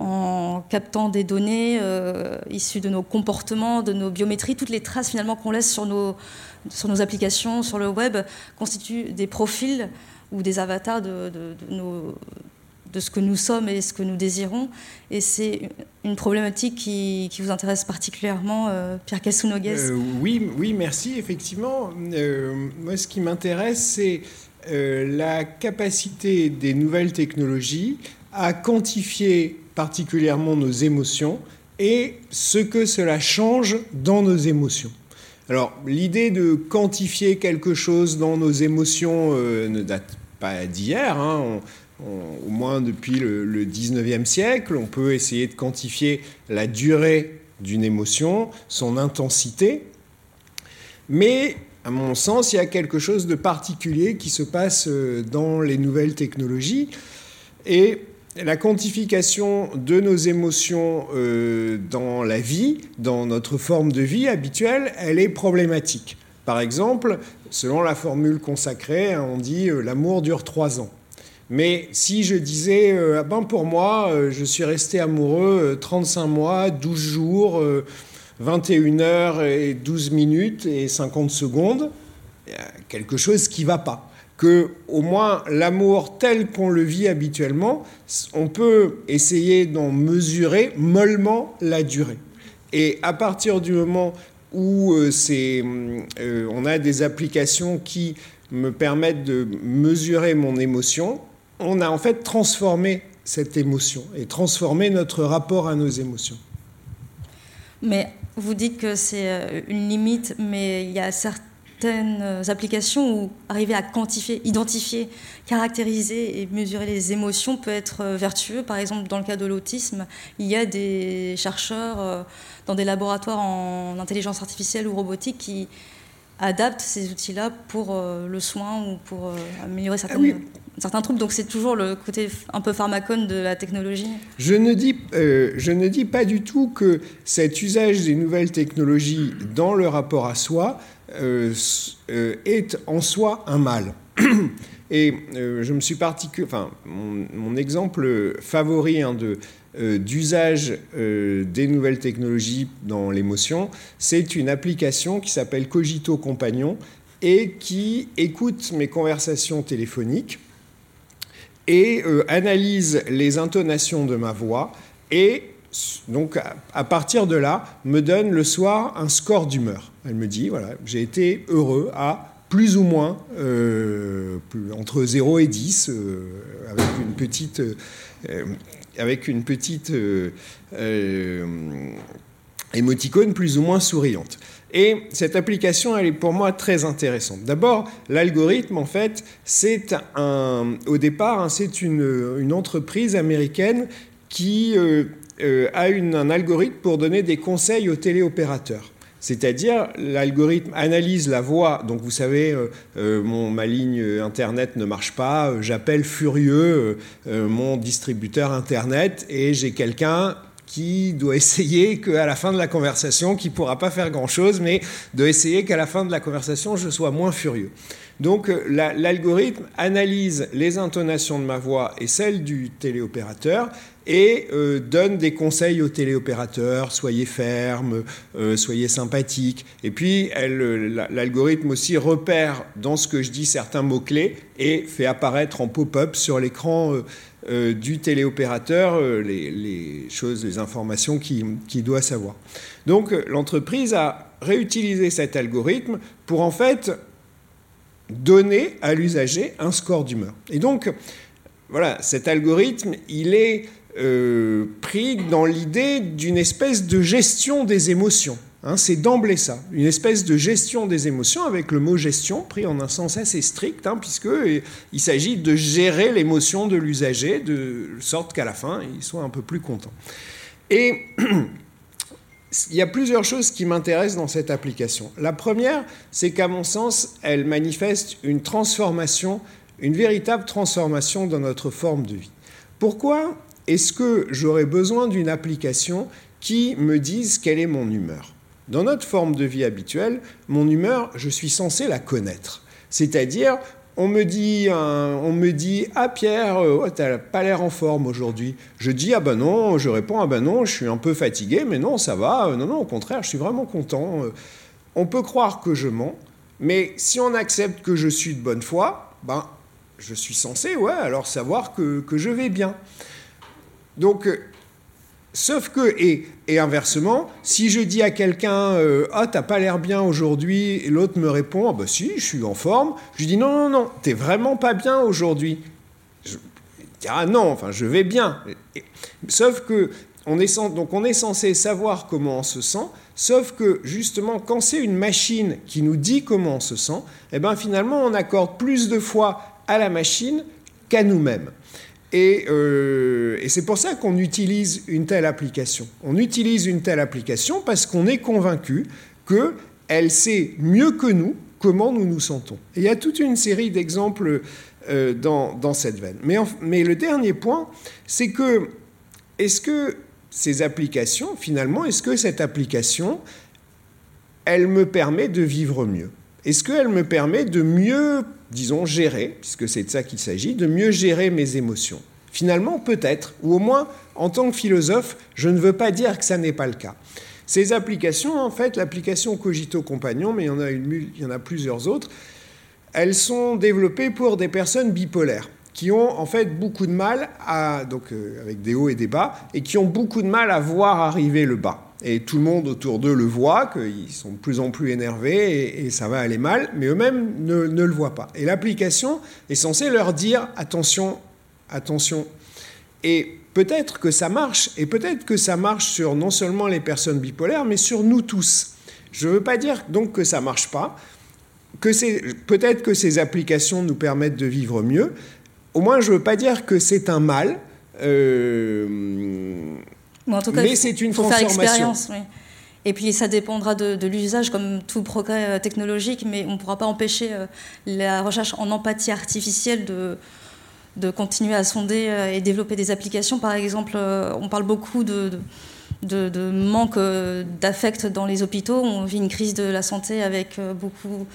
en captant des données issues de nos comportements, de nos biométries, toutes les traces finalement qu'on laisse sur nos, sur nos applications, sur le web, constituent des profils ou des avatars de nos- de ce que nous sommes et ce que nous désirons. Et c'est une problématique qui, qui vous intéresse particulièrement, euh, Pierre Cassounogues. Euh, oui, oui, merci. Effectivement, Euh, moi, ce qui m'intéresse, c'est la capacité des nouvelles technologies à quantifier particulièrement nos émotions et ce que cela change dans nos émotions. Alors, l'idée de quantifier quelque chose dans nos émotions ne date pas d'hier. hein. On- au moins depuis le, le 19e siècle, on peut essayer de quantifier la durée d'une émotion, son intensité. Mais, à mon sens, il y a quelque chose de particulier qui se passe euh, dans les nouvelles technologies. Et la quantification de nos émotions euh, dans la vie, dans notre forme de vie habituelle, elle est problématique. Par exemple, selon la formule consacrée, hein, on dit euh, l'amour dure trois ans. Mais si je disais, euh, ben pour moi, euh, je suis resté amoureux euh, 35 mois, 12 jours, euh, 21h et 12 minutes et 50 secondes, quelque chose qui va pas. Que au moins l'amour tel qu'on le vit habituellement, on peut essayer d'en mesurer mollement la durée. Et à partir du moment où euh, euh, on a des applications qui me permettent de mesurer mon émotion, on a en fait transformé cette émotion et transformé notre rapport à nos émotions. Mais vous dites que c'est euh, une limite, mais il y a certaines applications où arriver à quantifier, identifier, caractériser et mesurer les émotions peut être euh, vertueux. Par exemple, dans le cas de l'autisme, il y a des chercheurs euh, dans des laboratoires en intelligence artificielle ou robotique qui adaptent ces outils-là pour euh, le soin ou pour améliorer certaines, certains troubles. Donc c'est toujours le côté un peu pharmacone de la technologie. Je ne, dis, euh, je ne dis pas du tout que cet usage des nouvelles technologies dans le rapport à soi euh, euh, est en soi un mal. [clears throat] Et je me suis particulièrement. Enfin, mon, exemple favori hein, de, d'usage des nouvelles technologies dans l'émotion, c'est une application qui s'appelle Cogito Compagnon et qui écoute mes conversations téléphoniques et euh, analyse les intonations de ma voix et donc à partir de là me donne le soir un score d'humeur. Elle me dit voilà j'ai été heureux à plus ou moins euh, entre 0 et 10 euh, avec une petite avec une petite émoticône plus ou moins souriante. Et cette application, elle est pour moi très intéressante. D'abord, l'algorithme, en fait, c'est un, au départ, hein, c'est une, une, entreprise américaine qui euh, euh, a un algorithme pour donner des conseils aux téléopérateurs. C'est-à-dire, l'algorithme analyse la voix. Donc, vous savez, euh, mon, ma ligne Internet ne marche pas, j'appelle furieux mon distributeur Internet et j'ai quelqu'un qui doit essayer qu'à la fin de la conversation, qui ne pourra pas faire grand-chose, mais de essayer qu'à la fin de la conversation, je sois moins furieux. Donc l'algorithme analyse les intonations de ma voix et celles du téléopérateur et euh, donne des conseils aux téléopérateurs, soyez ferme, euh, soyez sympathique. Et puis l'algorithme aussi repère dans ce que je dis certains mots-clés et fait apparaître en pop-up sur l'écran euh, euh, du téléopérateur euh, les, choses, les informations qu'il qui doit savoir. Donc l'entreprise a réutilisé cet algorithme pour en fait donner à l'usager un score d'humeur. Et donc, voilà, cet algorithme, il est euh, pris dans l'idée d'une espèce de gestion des émotions. Hein, c'est d'emblée ça, une espèce de gestion des émotions avec le mot gestion pris en un sens assez strict, hein, puisqu'il s'agit de gérer l'émotion de l'usager de sorte qu'à la fin, il soit un peu plus content. Et [clears throat] il y a plusieurs choses qui m'intéressent dans cette application. La première, c'est qu'à mon sens, elle manifeste une transformation, une véritable transformation dans notre forme de vie. Pourquoi est-ce que j'aurais besoin d'une application qui me dise quelle est mon humeur? Dans notre forme de vie habituelle, mon humeur, je suis censé la connaître. C'est-à-dire, on me dit, on me dit ah Pierre, oh, t'as pas l'air en forme aujourd'hui. Je dis ah ben non, je réponds ah ben non, je suis un peu fatigué, mais non, ça va. Non, non, au contraire, je suis vraiment content. On peut croire que je mens, mais si on accepte que je suis de bonne foi, ben je suis censé, ouais, alors savoir que, que je vais bien. Donc Sauf que, et, et, inversement, si je dis à quelqu'un euh, Ah, t'as pas l'air bien aujourd'hui, et l'autre me répond Ah, bah si, je suis en forme, je lui dis Non, non, non, t'es vraiment pas bien aujourd'hui. Ah non, enfin, je vais bien. Et, sauf que, on est, donc on est censé savoir comment on se sent, sauf que, justement, quand c'est une machine qui nous dit comment on se sent, eh ben finalement, on accorde plus de foi à la machine qu'à nous-mêmes. Et, euh, et c'est pour ça qu'on utilise une telle application. On utilise une telle application parce qu'on est convaincu qu'elle sait mieux que nous comment nous nous sentons. Il y a toute une série d'exemples euh, dans, cette veine. Mais, mais le dernier point, c'est que est-ce que ces applications, finalement, est-ce que cette application, elle me permet de vivre mieux? Est-ce qu'elle me permet de mieux disons, gérer, puisque c'est de ça qu'il s'agit, de mieux gérer mes émotions. Finalement, peut-être, ou au moins, en tant que philosophe, je ne veux pas dire que ça n'est pas le cas. Ces applications, en fait, l'application Cogito Compagnon, mais il y en a, une, il y en a plusieurs autres, elles sont développées pour des personnes bipolaires qui ont en fait beaucoup de mal à donc euh, avec des hauts et des bas et qui ont beaucoup de mal à voir arriver le bas. Et tout le monde autour d'eux le voit, qu'ils sont de plus en plus énervés et, ça va aller mal, mais eux-mêmes ne, ne le voient pas. Et l'application est censée leur dire attention, attention. Et peut-être que ça marche, et peut-être que ça marche sur non seulement les personnes bipolaires, mais sur nous tous. Je ne veux pas dire donc que ça marche pas, que peut-être que ces applications nous permettent de vivre mieux. Au moins, je ne veux pas dire que c'est un mal. euh, Mais en tout cas, mais c'est une faut faire transformation. l'expérience. oui. Et puis ça dépendra de, de l'usage, comme tout progrès euh, technologique, mais on ne pourra pas empêcher euh, la recherche en empathie artificielle de, de continuer à sonder euh, et développer des applications. Par exemple, on parle beaucoup de, de, de- de manque d'affect dans les hôpitaux. On vit une crise de la santé avec beaucoup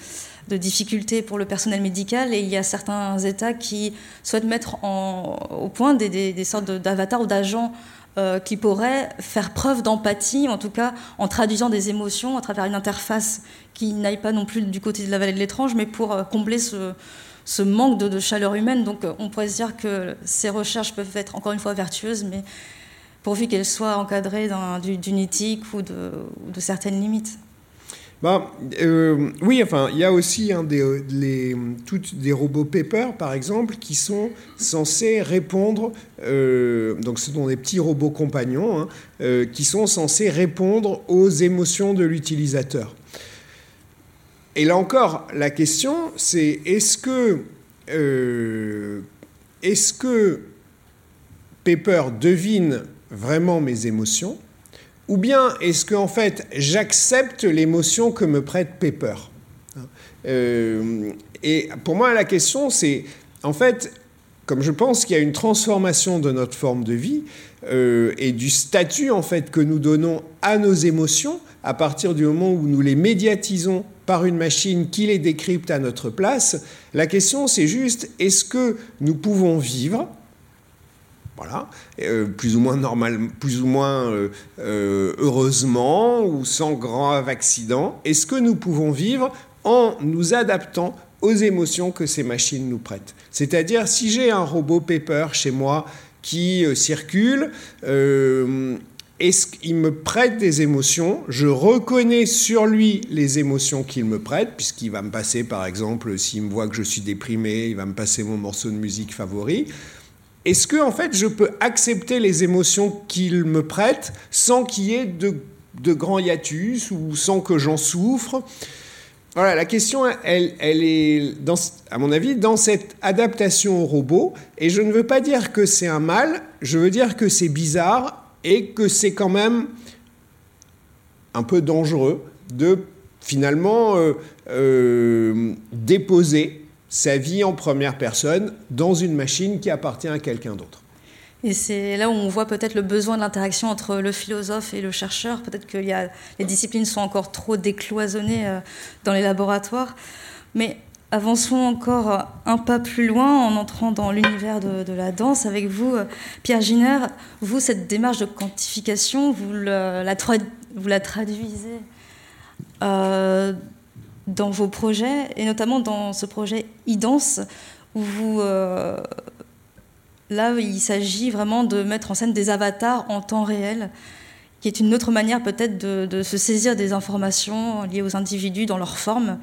de difficultés pour le personnel médical et il y a certains États qui souhaitent mettre en- au point des, des- des sortes d'avatars ou d'agents euh, qui pourraient faire preuve d'empathie, en tout cas en traduisant des émotions à travers une interface qui n'aille pas non plus du côté de la vallée de l'étrange, mais pour euh, combler ce, manque de, chaleur humaine. Donc euh, on pourrait se dire que ces recherches peuvent être encore une fois vertueuses, mais pourvu qu'elles soient encadrées d'un- du- d'une éthique ou de certaines limites. Ben, euh, oui, enfin, il y a aussi des, toutes des robots Pepper, par exemple, qui sont censés répondre, euh, donc ce sont des petits robots compagnons, hein, euh, qui sont censés répondre aux émotions de l'utilisateur. Et là encore, la question, c'est est-ce que, est-ce que Pepper devine vraiment mes émotions ou bien est-ce qu'en fait j'accepte l'émotion que me prête Pepper? Euh, Et pour moi la question c'est en fait comme je pense qu'il y a une transformation de notre forme de vie euh, et du statut en fait que nous donnons à nos émotions à partir du moment où nous les médiatisons par une machine qui les décrypte à notre place, la question c'est juste est-ce que nous pouvons vivre voilà, euh, plus ou moins normal, plus ou moins euh, euh, heureusement ou sans grave accident. Est-ce que nous pouvons vivre en nous adaptant aux émotions que ces machines nous prêtent? C'est-à-dire, si j'ai un robot Pepper chez moi qui circule, est-ce qu'il me prête des émotions? Je reconnais sur lui les émotions qu'il me prête, puisqu'il va me passer, par exemple, s'il me voit que je suis déprimé, il va me passer mon morceau de musique favori. Est-ce que en fait je peux accepter les émotions qu'il me prête sans qu'il y ait de, de grands hiatus ou sans que j'en souffre? Voilà, la question, elle, elle est, à mon avis, dans cette adaptation au robot. Et je ne veux pas dire que c'est un mal, je veux dire que c'est bizarre et que c'est quand même un peu dangereux de finalement euh, euh, déposer sa vie en première personne dans une machine qui appartient à quelqu'un d'autre. Et c'est là où on voit peut-être le besoin de l'interaction entre le philosophe et le chercheur. Peut-être que les disciplines sont encore trop décloisonnées euh, dans les laboratoires. Mais avançons encore un pas plus loin en entrant dans l'univers de, la danse avec vous, Pierre Giner. Vous, cette démarche de quantification, vous la traduisez euh, dans vos projets, et notamment dans ce projet e-dance, où vous, euh, là, il s'agit vraiment de mettre en scène des avatars en temps réel, qui est une autre manière peut-être de, de se saisir des informations liées aux individus dans leur forme.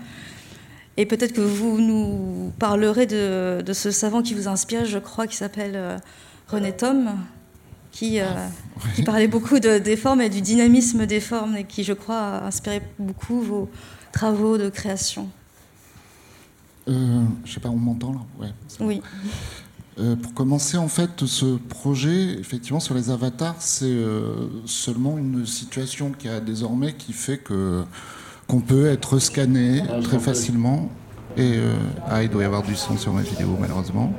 Et peut-être que vous nous parlerez de, de ce savant qui vous inspire, je crois, qui s'appelle euh, René Thom, qui, euh, qui parlait beaucoup de- des formes et du dynamisme des formes, et qui, je crois, a inspiré beaucoup vos travaux de création. Euh, je sais pas, on m'entend là Ouais. Oui. Euh, pour commencer, en fait, ce projet, effectivement, sur les avatars, c'est euh, seulement une situation qui a désormais qui fait que qu'on peut être scanné très facilement. Et euh, ah, il doit y avoir du son sur ma vidéo, malheureusement.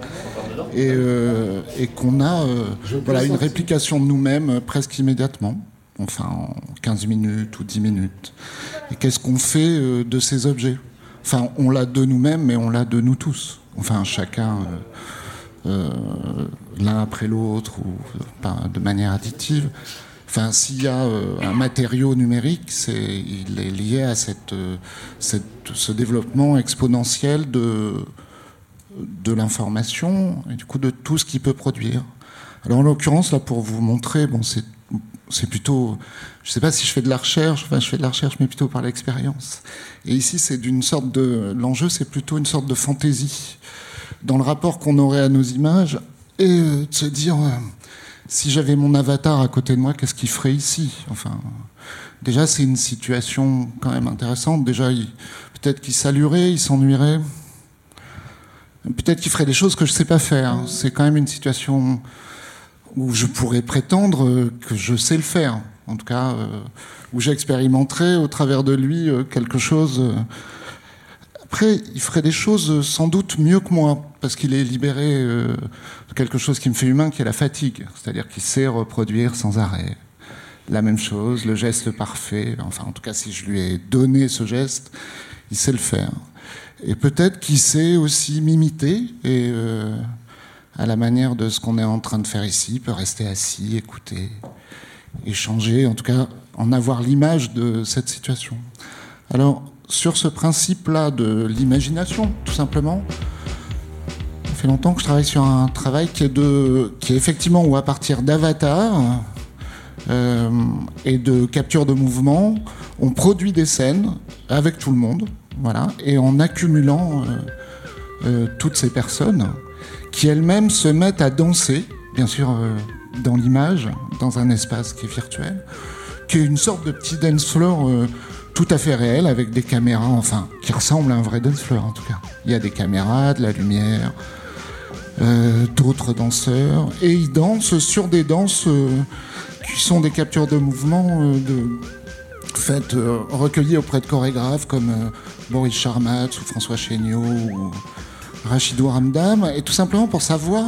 Et, euh, et qu'on a euh, voilà, une réplication de nous-mêmes presque immédiatement, enfin en 15 minutes ou 10 minutes. Et qu'est-ce qu'on fait euh, de ces objets? Enfin, on l'a de nous-mêmes, mais on l'a de nous tous. Enfin, chacun. euh, euh, l'un après l'autre ou de manière additive. Enfin, s'il y a un matériau numérique, c'est, il est lié à cette- ce développement exponentiel de, de l'information et du coup de tout ce qu'il peut produire. Alors en l'occurrence, là, pour vous montrer, bon, c'est, c'est plutôt, je sais pas si je fais de la recherche, enfin, je fais de la recherche, mais plutôt par l'expérience. Et ici, c'est d'une sorte de, l'enjeu, c'est plutôt une sorte de fantaisie dans le rapport qu'on aurait à nos images et euh, de se dire, euh, si j'avais mon avatar à côté de moi, qu'est-ce qu'il ferait ici? Enfin, déjà, c'est une situation quand même intéressante. Déjà, peut-être qu'il saluerait, il s'ennuierait. Peut-être qu'il ferait des choses que je ne sais pas faire. C'est quand même une situation où je pourrais prétendre euh, que je sais le faire. En tout cas, euh, où j'expérimenterais au travers de lui euh, quelque chose. Après, il ferait des choses sans doute mieux que moi, parce qu'il est libéré de quelque chose qui me fait humain, qui est la fatigue. C'est-à-dire qu'il sait reproduire sans arrêt la même chose, le geste parfait. Enfin, en tout cas, si je lui ai donné ce geste, il sait le faire. Et peut-être qu'il sait aussi m'imiter et euh, à la manière de ce qu'on est en train de faire ici, peut rester assis, écouter, échanger, en tout cas en avoir l'image de cette situation. Alors, sur ce principe-là de l'imagination, tout simplement, ça fait longtemps que je travaille sur un travail qui est, de, qui est effectivement ou à partir d'avatars euh, et de capture de mouvement, on produit des scènes avec tout le monde, voilà, et en accumulant euh, euh, toutes ces personnes qui elles-mêmes se mettent à danser, bien sûr euh, dans l'image, dans un espace qui est virtuel, qui est une sorte de petit dance floor euh, tout à fait réel avec des caméras, enfin, qui ressemble à un vrai dance floor en tout cas. Il y a des caméras, de la lumière, euh, d'autres danseurs, et ils dansent sur des danses qui sont des captures de mouvement de, faites, recueillies auprès de chorégraphes comme Boris Charmat ou François Chéniaud ou Rachidou Ramdam, et tout simplement pour savoir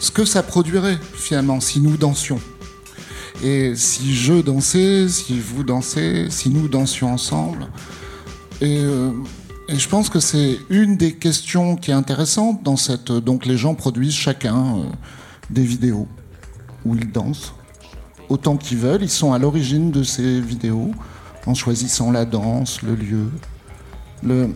ce que ça produirait finalement si nous dansions. Et si je dansais, si vous dansez, si nous dansions ensemble. Et, euh, je pense que c'est une des questions qui est intéressante dans cette. Donc les gens produisent chacun euh, des vidéos où ils dansent autant qu'ils veulent. Ils sont à l'origine de ces vidéos en choisissant la danse, le lieu. Le...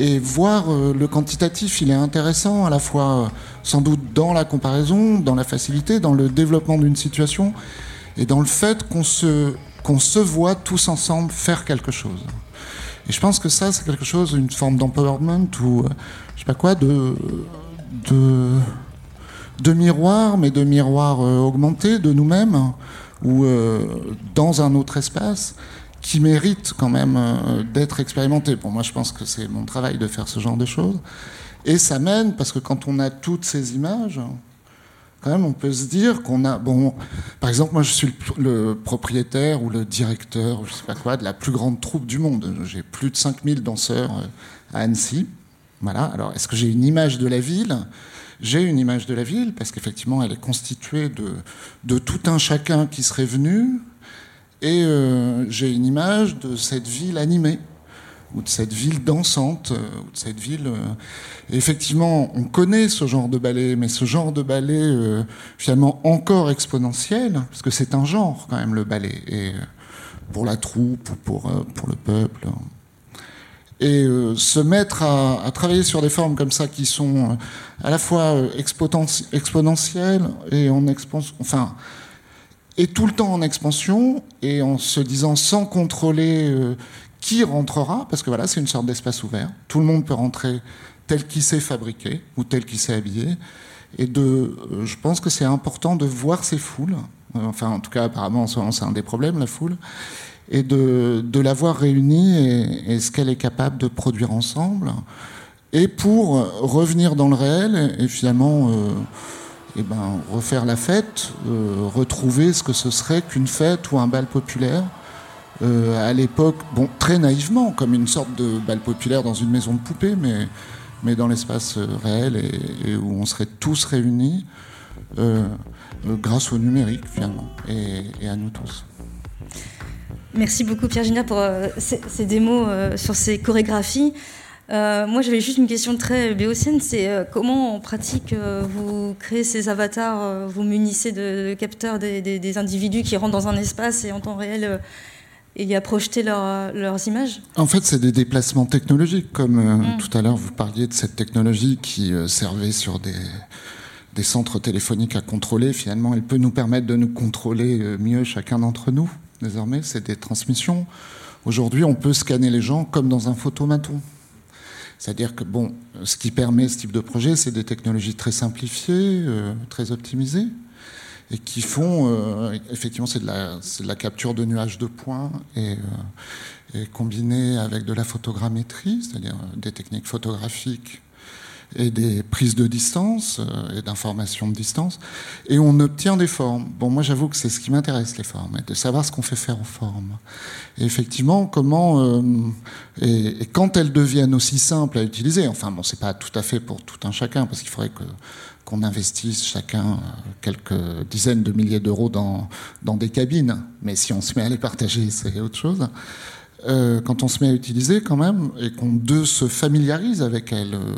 Et voir euh, le quantitatif, il est intéressant à la fois euh, sans doute dans la comparaison, dans la facilité, dans le développement d'une situation et dans le fait qu'on se, qu'on se voit tous ensemble faire quelque chose. Et je pense que ça, c'est quelque chose, une forme d'empowerment ou euh, je sais pas quoi, de, de, miroir, mais de miroir euh, augmenté de nous-mêmes ou dans un autre espace qui mérite quand même euh, d'être expérimenté. Bon, moi, je pense que c'est mon travail de faire ce genre de choses. Et ça mène, parce que quand on a toutes ces images, quand même, on peut se dire qu'on a. Bon, par exemple, moi, je suis le, le propriétaire ou le directeur, ou je sais pas quoi, de la plus grande troupe du monde. J'ai plus de 5000 danseurs euh, à Annecy. Voilà. Alors, est-ce que j'ai une image de la ville? J'ai une image de la ville, parce qu'effectivement, elle est constituée de, de tout un chacun qui serait venu. Et euh, j'ai une image de cette ville animée ou de cette ville dansante, euh, ou de cette ville. euh, effectivement, on connaît ce genre de ballet, mais ce genre de ballet, euh, finalement encore exponentiel, parce que c'est un genre quand même le ballet, et euh, pour la troupe ou pour, euh, pour le peuple. Et se mettre à, à travailler sur des formes comme ça qui sont à la fois exponentielles et en expansion, enfin, et tout le temps en expansion et en se disant sans contrôler euh, qui rentrera, parce que voilà, c'est une sorte d'espace ouvert. Tout le monde peut rentrer tel qu'il s'est fabriqué ou tel qu'il s'est habillé. Et de, euh, je pense que c'est important de voir ces foules. Euh, Enfin, en tout cas, apparemment, c'est un des problèmes, la foule. Et de, de la voir réunie et, et ce qu'elle est capable de produire ensemble. Et pour revenir dans le réel et, et finalement euh, eh ben, refaire la fête, euh, retrouver ce que ce serait qu'une fête ou un bal populaire. Euh, à l'époque, bon, très naïvement, comme une sorte de bal populaire dans une maison de poupée, mais, mais dans l'espace euh, réel et, où on serait tous réunis grâce au numérique, finalement, et, à nous tous. Merci beaucoup Pierre Gina pour ces, démos sur ces chorégraphies. Euh, moi, j'avais juste une question très béotienne, c'est euh, comment en pratique euh, vous créez ces avatars, vous munissez de, de capteurs des, des- des individus qui rentrent dans un espace et en temps réel, il y a projeté leur- leurs images? En fait, c'est des déplacements technologiques, comme euh, tout à l'heure vous parliez de cette technologie qui servait sur des, des centres téléphoniques à contrôler. Finalement, elle peut nous permettre de nous contrôler mieux chacun d'entre nous. Désormais, c'est des transmissions. Aujourd'hui, on peut scanner les gens comme dans un photomaton. C'est-à-dire que, bon, ce qui permet ce type de projet, c'est des technologies très simplifiées, euh, très optimisées, et qui font, euh, effectivement, c'est de, de la capture de nuages de points, et, euh, et combiné avec de la photogrammétrie, c'est-à-dire euh, des techniques photographiques et des prises de distance euh, et d'informations de distance, et on obtient des formes. Bon, moi j'avoue que c'est ce qui m'intéresse, les formes, et de savoir ce qu'on fait faire aux formes. Et effectivement, comment euh, et, et quand elles deviennent aussi simples à utiliser, enfin bon, c'est pas tout à fait pour tout un chacun, parce qu'il faudrait que qu'on investisse chacun euh, quelques dizaines de milliers d'euros dans, dans des cabines, mais si on se met à les partager, c'est autre chose. Euh, quand on se met à utiliser quand même et qu'on de se familiarise avec elle euh,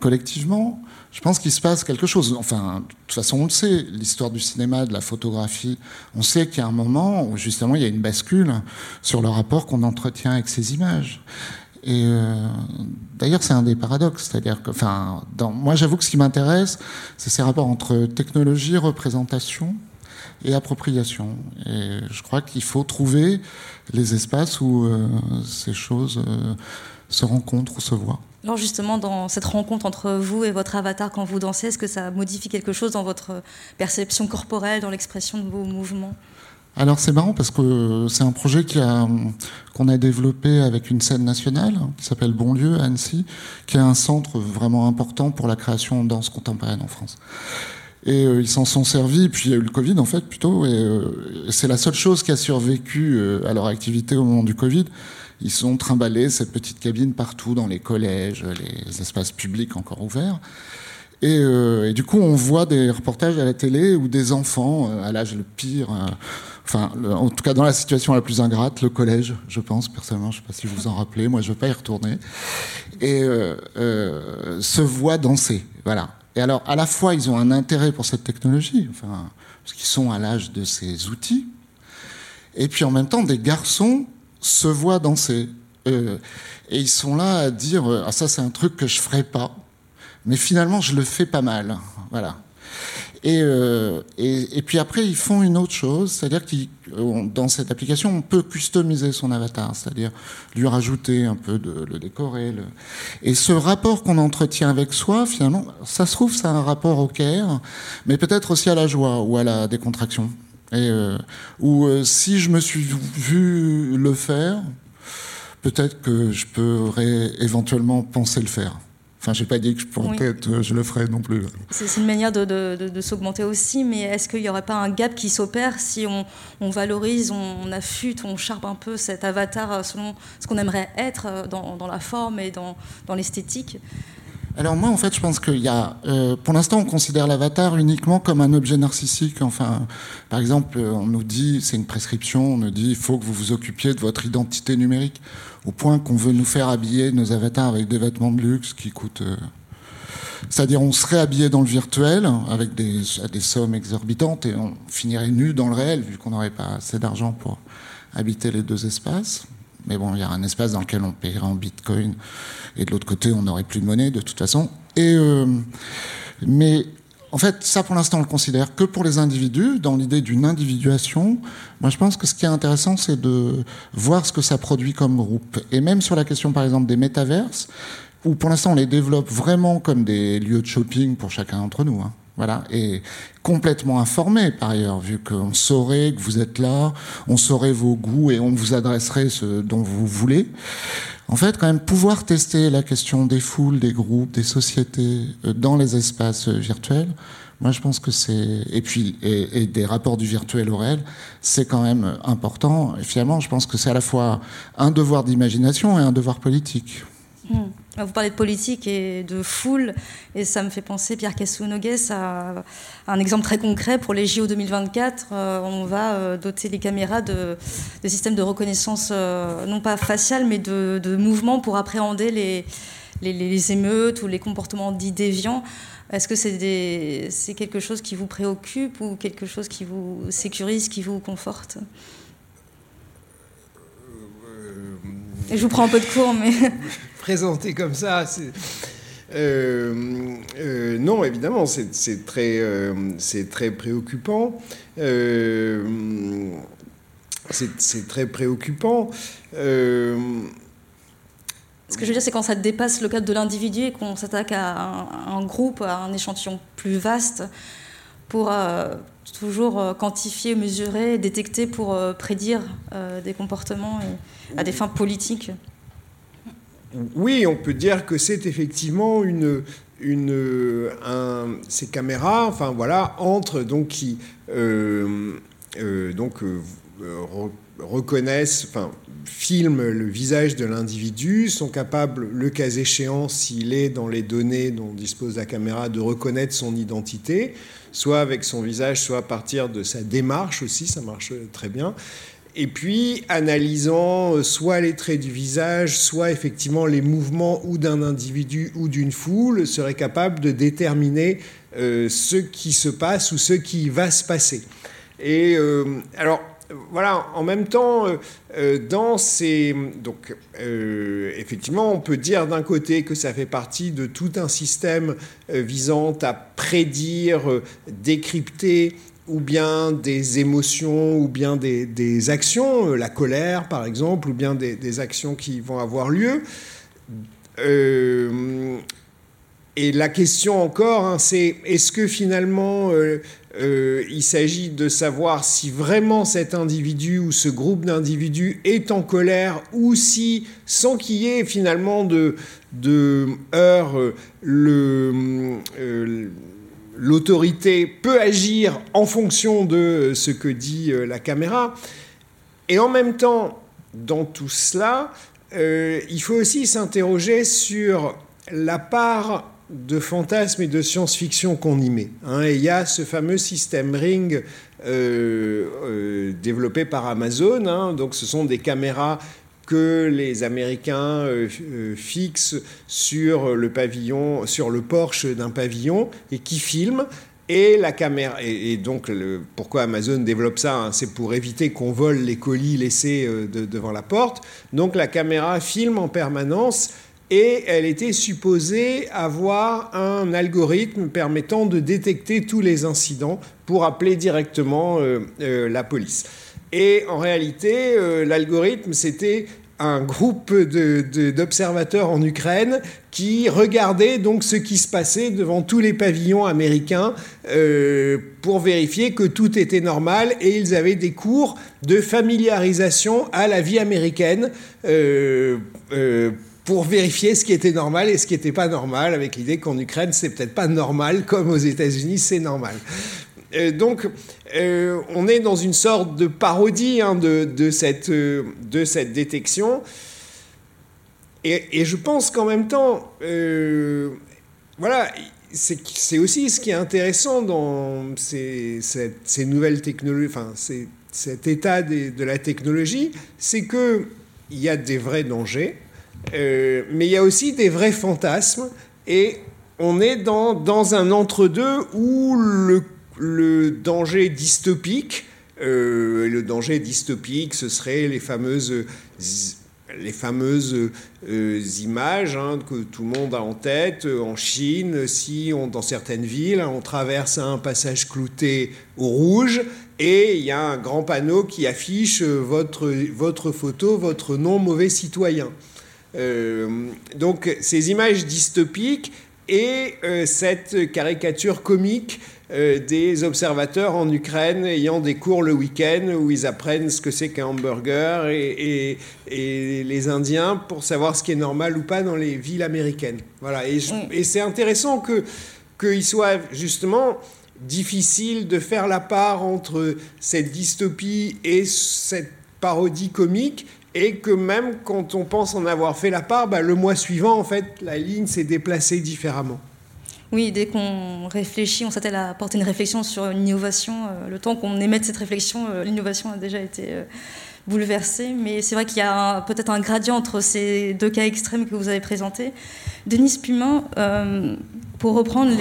collectivement, je pense qu'il se passe quelque chose. Enfin, de toute façon, on le sait, l'histoire du cinéma, de la photographie, on sait qu'il y a un moment où justement il y a une bascule sur le rapport qu'on entretient avec ces images. Et euh, d'ailleurs, c'est un des paradoxes, c'est-à-dire que, enfin, moi, j'avoue que ce qui m'intéresse, c'est ces rapports entre technologie, représentation et appropriation. Et je crois qu'il faut trouver les espaces où euh, ces choses euh, se rencontrent ou se voient. Alors justement, dans cette rencontre entre vous et votre avatar quand vous dansez, est-ce que ça modifie quelque chose dans votre perception corporelle, dans l'expression de vos mouvements? Alors c'est marrant parce que c'est un projet qui a- qu'on a développé avec une scène nationale qui s'appelle Bonlieu à Annecy, qui est un centre vraiment important pour la création de danse contemporaine en France. Et euh, ils s'en sont servis, puis il y a eu le Covid en fait plutôt, et euh, c'est la seule chose qui a survécu euh, à leur activité au moment du Covid. Ils ont trimballé cette petite cabine partout dans les collèges, les espaces publics encore ouverts. Et, euh, et du coup, on voit des reportages à la télé où des enfants, euh, à l'âge le pire, euh, enfin, en tout cas dans la situation la plus ingrate, le collège, je pense, personnellement, je ne sais pas si vous vous en rappelez, moi je ne veux pas y retourner, et se voient danser. Voilà. Et alors, à la fois, ils ont un intérêt pour cette technologie, enfin, parce qu'ils sont à l'âge de ces outils, et puis en même temps, des garçons se voient danser. Euh, et ils sont là à dire euh, Ah, ça, c'est un truc que je ferais pas. Mais finalement, je le fais pas mal. Voilà. Et, euh, et, puis après, ils font une autre chose, c'est-à-dire que dans cette application, on peut customiser son avatar, c'est-à-dire lui rajouter un peu de le décorer. Et ce rapport qu'on entretient avec soi, finalement, ça se trouve, c'est un rapport au care, mais peut-être aussi à la joie ou à la décontraction. Et euh, ou euh, si je me suis vu le faire, peut-être que je pourrais éventuellement penser le faire. Enfin, j'ai pas dit que je Oui. euh, je le ferais non plus. C'est une manière de, de- de- de s'augmenter aussi, mais est-ce qu'il n'y aurait pas un gap qui s'opère si on, on valorise, on, on affûte, on charpe un peu cet avatar euh, selon ce qu'on aimerait être euh, dans, dans la forme et dans, dans l'esthétique? Alors moi, en fait, je pense qu'il y a, euh, pour l'instant, on considère l'avatar uniquement comme un objet narcissique. Enfin, par exemple, on nous dit, c'est une prescription, on nous dit, il faut que vous vous occupiez de votre identité numérique, au point qu'on veut nous faire habiller nos avatars avec des vêtements de luxe qui coûtent. euh, C'est-à-dire, on serait habillé dans le virtuel avec des, à des sommes exorbitantes et on finirait nu dans le réel, vu qu'on n'aurait pas assez d'argent pour habiter les deux espaces. Mais bon, il y a un espace dans lequel on paierait en bitcoin et de l'autre côté, on n'aurait plus de monnaie de toute façon. Et, euh, mais en fait, ça pour l'instant, on le considère que pour les individus, dans l'idée d'une individuation. Moi, je pense que ce qui est intéressant, c'est de voir ce que ça produit comme groupe. Et même sur la question, par exemple, des métaverses, où pour l'instant, on les développe vraiment comme des lieux de shopping pour chacun d'entre nous. hein. Voilà, et complètement informés par ailleurs, vu qu'on saurait que vous êtes là, on saurait vos goûts et on vous adresserait ce dont vous voulez. En fait, quand même, pouvoir tester la question des foules, des groupes, des sociétés euh, dans les espaces virtuels, moi je pense que c'est. Et puis, et, et des rapports du virtuel au réel, c'est quand même important. Et finalement, je pense que c'est à la fois un devoir d'imagination et un devoir politique. Hmm. Vous parlez de politique et de foule, et ça me fait penser, Pierre Cassou-Nogues, à un exemple très concret pour les JO 2024. Euh, on va euh, doter les caméras de, de systèmes de reconnaissance, euh, non pas faciale, mais de, de mouvements pour appréhender les, les, les émeutes ou les comportements dits déviants. Est-ce que c'est quelque chose qui vous préoccupe ou quelque chose qui vous sécurise, qui vous conforte? Et Je vous prends un peu de cours, mais... [laughs] Présenté comme ça. Euh, euh, non, évidemment, c'est très, préoccupant. Euh, c'est très préoccupant. Ce que je veux dire, c'est quand ça dépasse le cadre de l'individu et qu'on s'attaque à un, groupe, à un échantillon plus vaste, pour toujours quantifier, mesurer, détecter pour prédire des comportements à des fins politiques. Oui, on peut dire que c'est effectivement une, une, un- ces caméras, enfin voilà, entrent donc qui euh, euh, donc euh, re- reconnaissent, enfin filment le visage de l'individu, sont capables, le cas échéant, s'il est dans les données dont dispose la caméra, de reconnaître son identité, soit avec son visage, soit à partir de sa démarche aussi, ça marche très bien. Et puis, analysant euh, soit les traits du visage, soit effectivement les mouvements ou d'un individu ou d'une foule, serait capable de déterminer euh, ce qui se passe ou ce qui va se passer. Et euh, alors, voilà, en même temps, dans ces. Donc, effectivement, on peut dire d'un côté que ça fait partie de tout un système visant à prédire, décrypter ou bien des émotions, ou bien des, actions, euh, la colère par exemple, ou bien des, actions qui vont avoir lieu. Euh, et la question encore, hein, c'est est-ce que finalement euh, il s'agit de savoir si vraiment cet individu ou ce groupe d'individus est en colère ou si, sans qu'il y ait finalement de, de heurts, le, l'autorité peut agir en fonction de ce que dit euh, la caméra. Et en même temps, dans tout cela, euh, il faut aussi s'interroger sur la part de fantasme et de science-fiction qu'on y met. hein. il y a ce fameux système Ring euh, développé par Amazon. hein. donc ce sont des caméras que les Américains euh, euh, fixent sur le pavillon, sur le porche d'un pavillon et qui filment. Et la caméra, et, donc pourquoi Amazon développe ça, hein, c'est pour éviter qu'on vole les colis laissés euh, de- devant la porte. Donc la caméra filme en permanence et elle était supposée avoir un algorithme permettant de détecter tous les incidents pour appeler directement la police. Et en réalité, euh, l'algorithme, c'était un groupe d'observateurs en Ukraine qui regardaient donc ce qui se passait devant tous les pavillons américains euh, pour vérifier que tout était normal et ils avaient des cours de familiarisation à la vie américaine euh, pour vérifier ce qui était normal et ce qui n'était pas normal, avec l'idée qu'en Ukraine, c'est peut-être pas normal, comme aux États-Unis, c'est normal. Euh, donc, euh, on est dans une sorte de parodie hein, de, de cette, euh, de cette détection. Et, je pense qu'en même temps, voilà, c'est aussi ce qui est intéressant dans ces, nouvelles technologies, enfin, cet état de la technologie, c'est que il y a des vrais dangers, mais il y a aussi des vrais fantasmes, et on est dans, dans un entre-deux où le, le danger dystopique, euh, le danger dystopique, ce serait les fameuses euh, images hein, que tout le monde a en tête. Euh, En Chine, si dans certaines villes, hein, on traverse un passage clouté au rouge et il y a un grand panneau qui affiche votre, photo, votre nom mauvais citoyen. Donc ces images dystopiques et cette caricature comique euh, des observateurs en Ukraine ayant des cours le week-end où ils apprennent ce que c'est qu'un hamburger et, et- et les Indiens pour savoir ce qui est normal ou pas dans les villes américaines. Voilà. Et, je- et c'est intéressant que qu'il soit justement difficile de faire la part entre cette dystopie et cette parodie comique et que même quand on pense en avoir fait la part, bah, le mois suivant, en fait, la ligne s'est déplacée différemment. Oui, dès qu'on réfléchit, on s'attelle à porter une réflexion sur une innovation. euh, le temps qu'on émette cette réflexion, euh, l'innovation a déjà été euh, bouleversé. Mais c'est vrai qu'il y a peut-être un gradient entre ces deux cas extrêmes que vous avez présentés. Denise Pumin, pour reprendre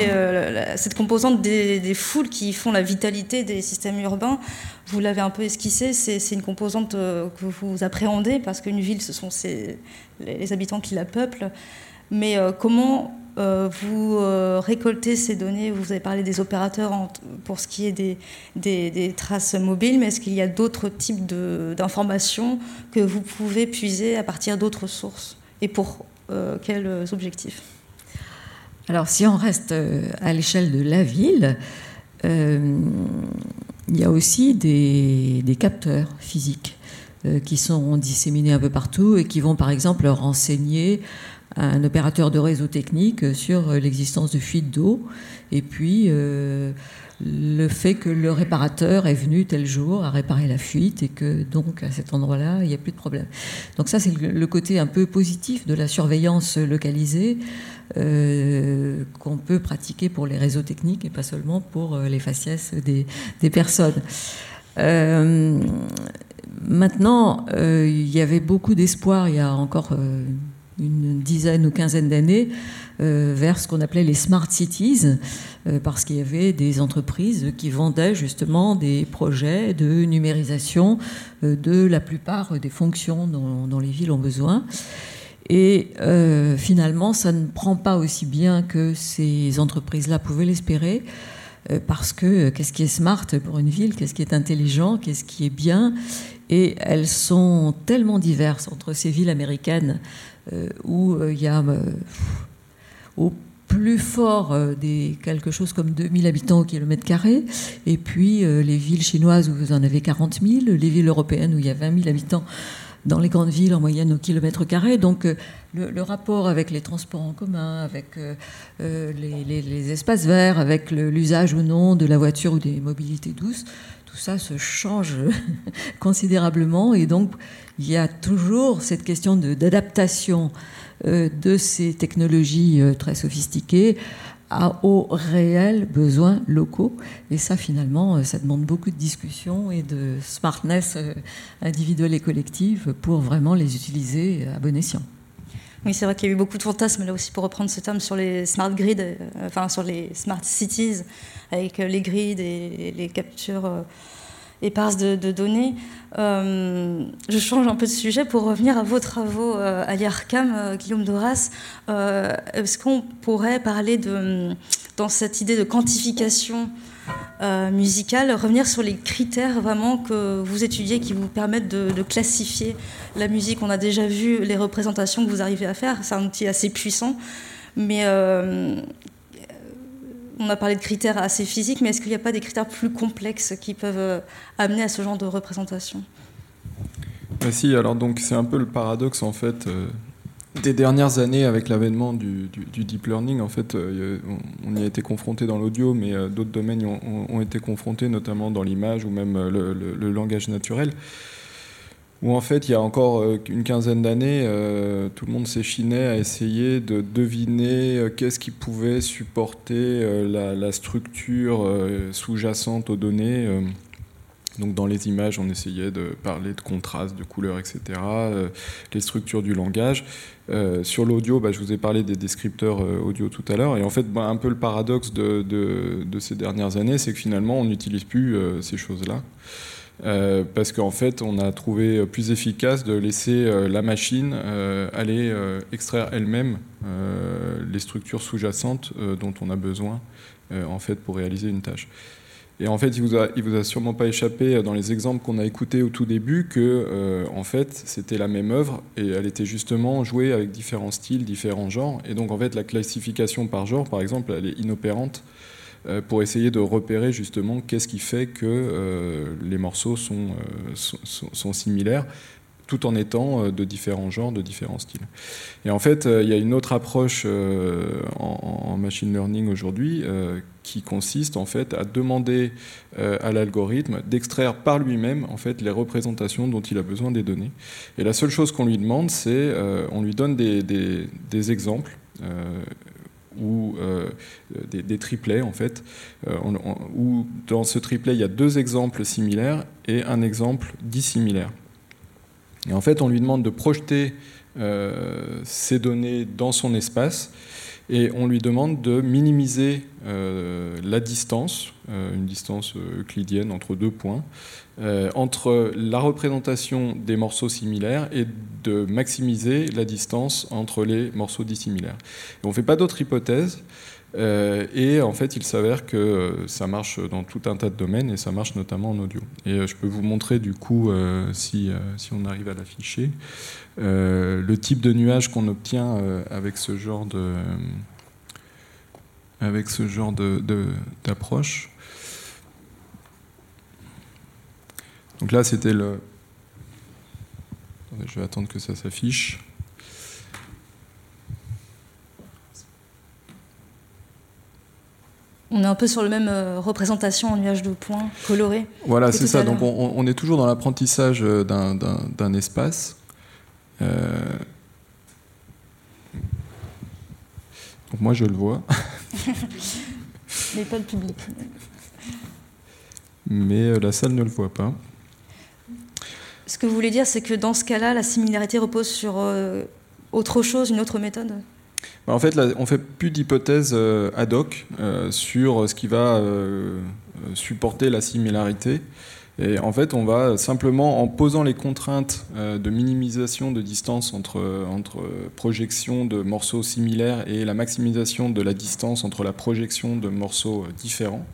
cette composante des, foules qui font la vitalité des systèmes urbains, vous l'avez un peu esquissé, c'est une composante que vous appréhendez parce qu'une ville, ce sont les, les habitants qui la peuplent. Mais comment euh, vous euh, récoltez ces données Vous avez parlé des opérateurs pour ce qui est des, traces mobiles, mais est-ce qu'il y a d'autres types d'informations que vous pouvez puiser à partir d'autres sources Et pour euh, quels objectifs? Alors, si on reste à l'échelle de la ville, il y a aussi des, capteurs physiques qui sont disséminés un peu partout et qui vont, par exemple, renseigner un opérateur de réseau technique sur euh, l'existence de fuites d'eau et puis euh, le fait que le réparateur est venu tel jour à réparer la fuite et que donc à cet endroit-là, il n'y a plus de problème. Donc ça, c'est le, côté un peu positif de la surveillance localisée euh, qu'on peut pratiquer pour les réseaux techniques et pas seulement pour les faciès des, personnes. Maintenant, il y avait beaucoup d'espoir il y a encore une dizaine ou quinzaine d'années euh, vers ce qu'on appelait les smart cities, euh, parce qu'il y avait des entreprises qui vendaient justement des projets de numérisation euh, de la plupart des fonctions dont, dont les villes ont besoin. Et finalement, ça ne prend pas aussi bien que ces entreprises-là pouvaient l'espérer, parce que qu'est-ce qui est smart pour une ville, qu'est-ce qui est intelligent, qu'est-ce qui est bien, et elles sont tellement diverses entre ces villes américaines où euh, il y a euh, au plus fort euh, des quelque chose comme 2000 habitants au kilomètre carré, et puis euh, les villes chinoises où vous en avez 40 000, les villes européennes où il y a 20 000 habitants dans les grandes villes en moyenne au kilomètre carré. Donc euh, le, rapport avec les transports en commun, avec euh, euh, les, les- espaces verts, avec l'usage ou non de la voiture ou des mobilités douces, tout ça se change [laughs] considérablement. Et donc il y a toujours cette question d'adaptation euh, de ces technologies euh, très sophistiquées aux réels besoins locaux. Et ça, finalement, euh, ça demande beaucoup de discussion et de smartness individuelle et collective pour vraiment les utiliser à bon escient. Oui, c'est vrai qu'il y a eu beaucoup de fantasmes là aussi pour reprendre ce terme sur les smart grids, enfin sur les smart cities, avec les grids et les captures éparses de, de données. Euh, je change un peu de sujet pour revenir à vos travaux euh, à euh, Guillaume Doras. Euh, Est-ce qu'on pourrait parler de, dans cette idée de quantification musicale, revenir sur les critères vraiment que vous étudiez qui vous permettent de, classifier la musique? On a déjà vu les représentations que vous arrivez à faire, c'est un outil assez puissant, mais on a parlé de critères assez physiques, mais est-ce qu'il n'y a pas des critères plus complexes qui peuvent euh, amener à ce genre de représentation? Bah si, alors donc c'est un peu le paradoxe en fait euh, des dernières années avec l'avènement du, deep learning. En fait, euh, on, y a été confronté dans l'audio, mais d'autres domaines ont, été confrontés, notamment dans l'image ou même le langage naturel. Où en fait, il y a encore euh, une quinzaine d'années, euh, tout le monde s'échinait à essayer de deviner euh, qu'est-ce qui pouvait supporter la, structure sous-jacente aux données. donc dans les images, on essayait de parler de contraste, de couleurs, etc., les structures du langage. Sur l'audio, bah, je vous ai parlé des descripteurs audio tout à l'heure. Et en fait, bah, un peu le paradoxe de, ces dernières années, c'est que finalement, on n'utilise plus ces choses-là. Euh, parce qu'en fait, on a trouvé plus efficace de laisser euh, la machine euh, aller extraire elle-même les structures sous-jacentes dont on a besoin en fait pour réaliser une tâche. Et en fait, il vous a, il vous a sûrement pas échappé dans les exemples qu'on a écoutés au tout début que, en fait, c'était la même œuvre et elle était justement jouée avec différents styles, différents genres. Et donc, en fait, la classification par genre, par exemple, elle est inopérante pour essayer de repérer justement qu'est-ce qui fait que euh, les morceaux sont, euh, sont, sont- similaires tout en étant euh, de différents genres, de différents styles. Et en fait, euh, il y a une autre approche euh, en, machine learning aujourd'hui euh, qui consiste en fait à demander euh, à l'algorithme d'extraire par lui-même en fait les représentations dont il a besoin des données. Et la seule chose qu'on lui demande, c'est euh, on lui donne des exemples. Ou euh, des, triplets en fait, euh, où dans ce triplet il y a deux exemples similaires et un exemple dissimilaire. Et en fait, on lui demande de projeter euh, ces données dans son espace et on lui demande de minimiser la distance, une distance euclidienne entre deux points, euh, entre la représentation des morceaux similaires et de maximiser la distance entre les morceaux dissimilaires. On ne fait pas d'autres hypothèses. euh, et en fait, il s'avère que euh, ça marche dans tout un tas de domaines et ça marche notamment en audio. Et je peux vous montrer du coup, si, on arrive à l'afficher, le type de nuage qu'on obtient avec ce genre de avec ce genre d'approche. Donc là, c'était le. Attendez, je vais attendre que ça s'affiche. On est un peu sur le même euh, représentation en nuage de points colorés. Voilà, c'est ça. Donc on, on est toujours dans l'apprentissage euh, d'un- d'un d'un espace. Euh, Donc moi, je le vois, [laughs] Mais pas le public. mais la salle ne le voit pas. Ce que vous voulez dire, c'est que dans ce cas-là, la similarité repose sur euh, autre chose, une autre méthode? Bah, En fait, là, on fait plus d'hypothèses euh, ad hoc euh, sur ce qui va supporter la similarité. Et en fait, on va simplement, en posant les contraintes de minimisation de distance entre, entre projection de morceaux similaires et la maximisation de la distance entre la projection de morceaux différents,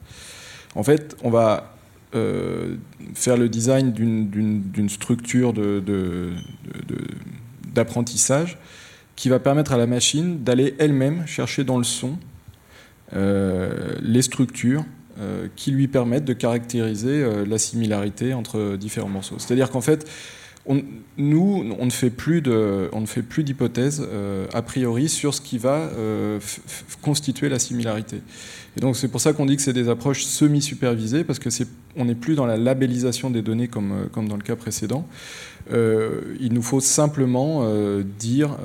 en fait, on va euh, faire le design d'une- structure de- de- d'apprentissage qui va permettre à la machine d'aller elle-même chercher dans le son euh, les structures euh, qui lui permettent de caractériser la similarité entre différents morceaux. C'est-à-dire qu'en fait, on- nous, on ne fait plus de, d'hypothèses euh, a priori sur ce qui va euh, constituer la similarité. Et donc c'est pour ça qu'on dit que c'est des approches semi-supervisées parce que on n'est plus dans la labellisation des données comme, euh, dans le cas précédent. Il nous faut simplement dire,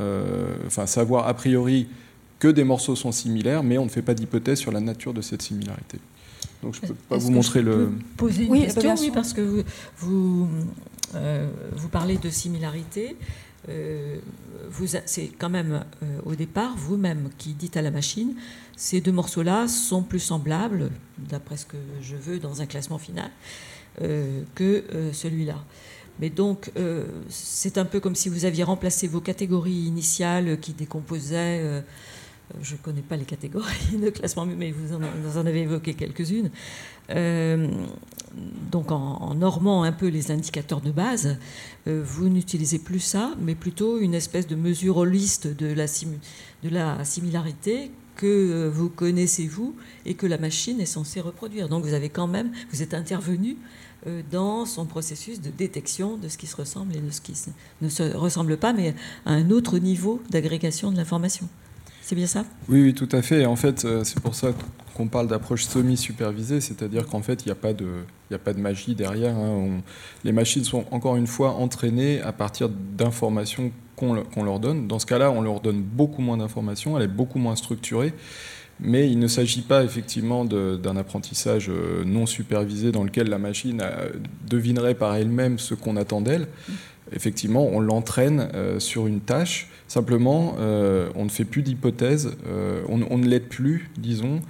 enfin savoir a priori que des morceaux sont similaires, mais on ne fait pas d'hypothèse sur la nature de cette similarité. Donc je ne peux pas vous que montrer je le. peux poser une Oui, question, oui, parce que vous, vous, euh, vous parlez de similarité. Euh, c'est quand même euh, au départ vous-même qui dites à la machine ces deux morceaux-là sont plus semblables, d'après ce que je veux dans un classement final, euh, que euh, celui-là. Mais donc, euh, c'est un peu comme si vous aviez remplacé vos catégories initiales qui décomposaient. Euh, je ne connais pas les catégories [laughs] de classement, mais vous en, avez évoqué quelques-unes. Euh, donc, en, normant un peu les indicateurs de base, euh, vous n'utilisez plus ça, mais plutôt une espèce de mesure holiste de la, de la similarité que vous connaissez vous et que la machine est censée reproduire. Donc, vous avez quand même, vous êtes intervenu dans son processus de détection de ce qui se ressemble et de ce qui ne se ressemble pas, mais à un autre niveau d'agrégation de l'information. C'est bien ça? Oui, oui, tout à fait. Et en fait, euh, c'est pour ça qu'on parle d'approche semi-supervisée, c'est-à-dire qu'en fait, il n'y a, pas de- magie derrière. hein. Les machines sont encore une fois entraînées à partir d'informations qu'on le- qu'on leur donne. Dans ce cas-là, on leur donne beaucoup moins d'informations, elle est beaucoup moins structurée. Mais il ne s'agit pas effectivement d'un apprentissage euh, non supervisé dans lequel la machine euh, devinerait par elle-même ce qu'on attend d'elle. Effectivement, on l'entraîne euh, sur une tâche. Simplement, euh, on ne fait plus d'hypothèses, euh, on, ne l'aide plus, disons,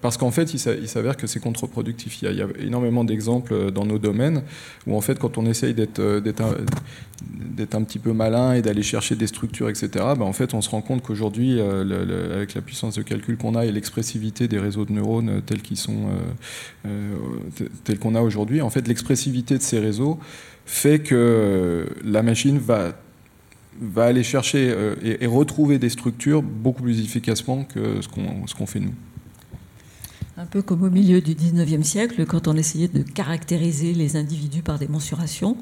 parce qu'en fait, il s'a- il s'avère que c'est contre-productif. Il y a, énormément d'exemples dans nos domaines où, en fait, quand on essaye d'être un, petit peu malin et d'aller chercher des structures, etc., ben, en fait, on se rend compte qu'aujourd'hui, avec la puissance de calcul qu'on a et l'expressivité des réseaux de neurones tels qu'ils sont, tels qu'on a aujourd'hui, en fait, l'expressivité de ces réseaux fait que la machine va va aller chercher euh, et, et retrouver des structures beaucoup plus efficacement que ce qu'on ce qu'on fait nous. Un peu comme au milieu du 19e siècle, quand on essayait de caractériser les individus par des mensurations,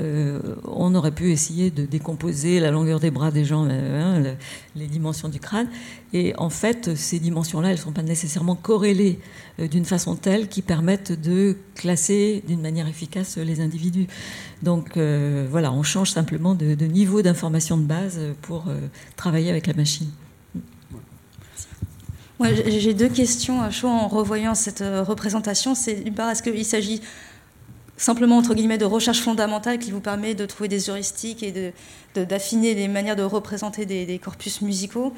euh, on aurait pu essayer de décomposer la longueur des bras des gens, euh, hein, le- les dimensions du crâne. Et en fait, ces dimensions-là, elles ne sont pas nécessairement corrélées euh, d'une façon telle qui permettent de classer d'une manière efficace les individus. Donc voilà, on change simplement de, niveau d'information de base pour travailler avec la machine. Ouais, j'ai- deux questions à chaud en revoyant cette représentation. C'est d'une part, est-ce qu'il s'agit simplement entre guillemets de recherche fondamentale qui vous permet de trouver des heuristiques et de- de- d'affiner les manières de représenter des, corpus musicaux.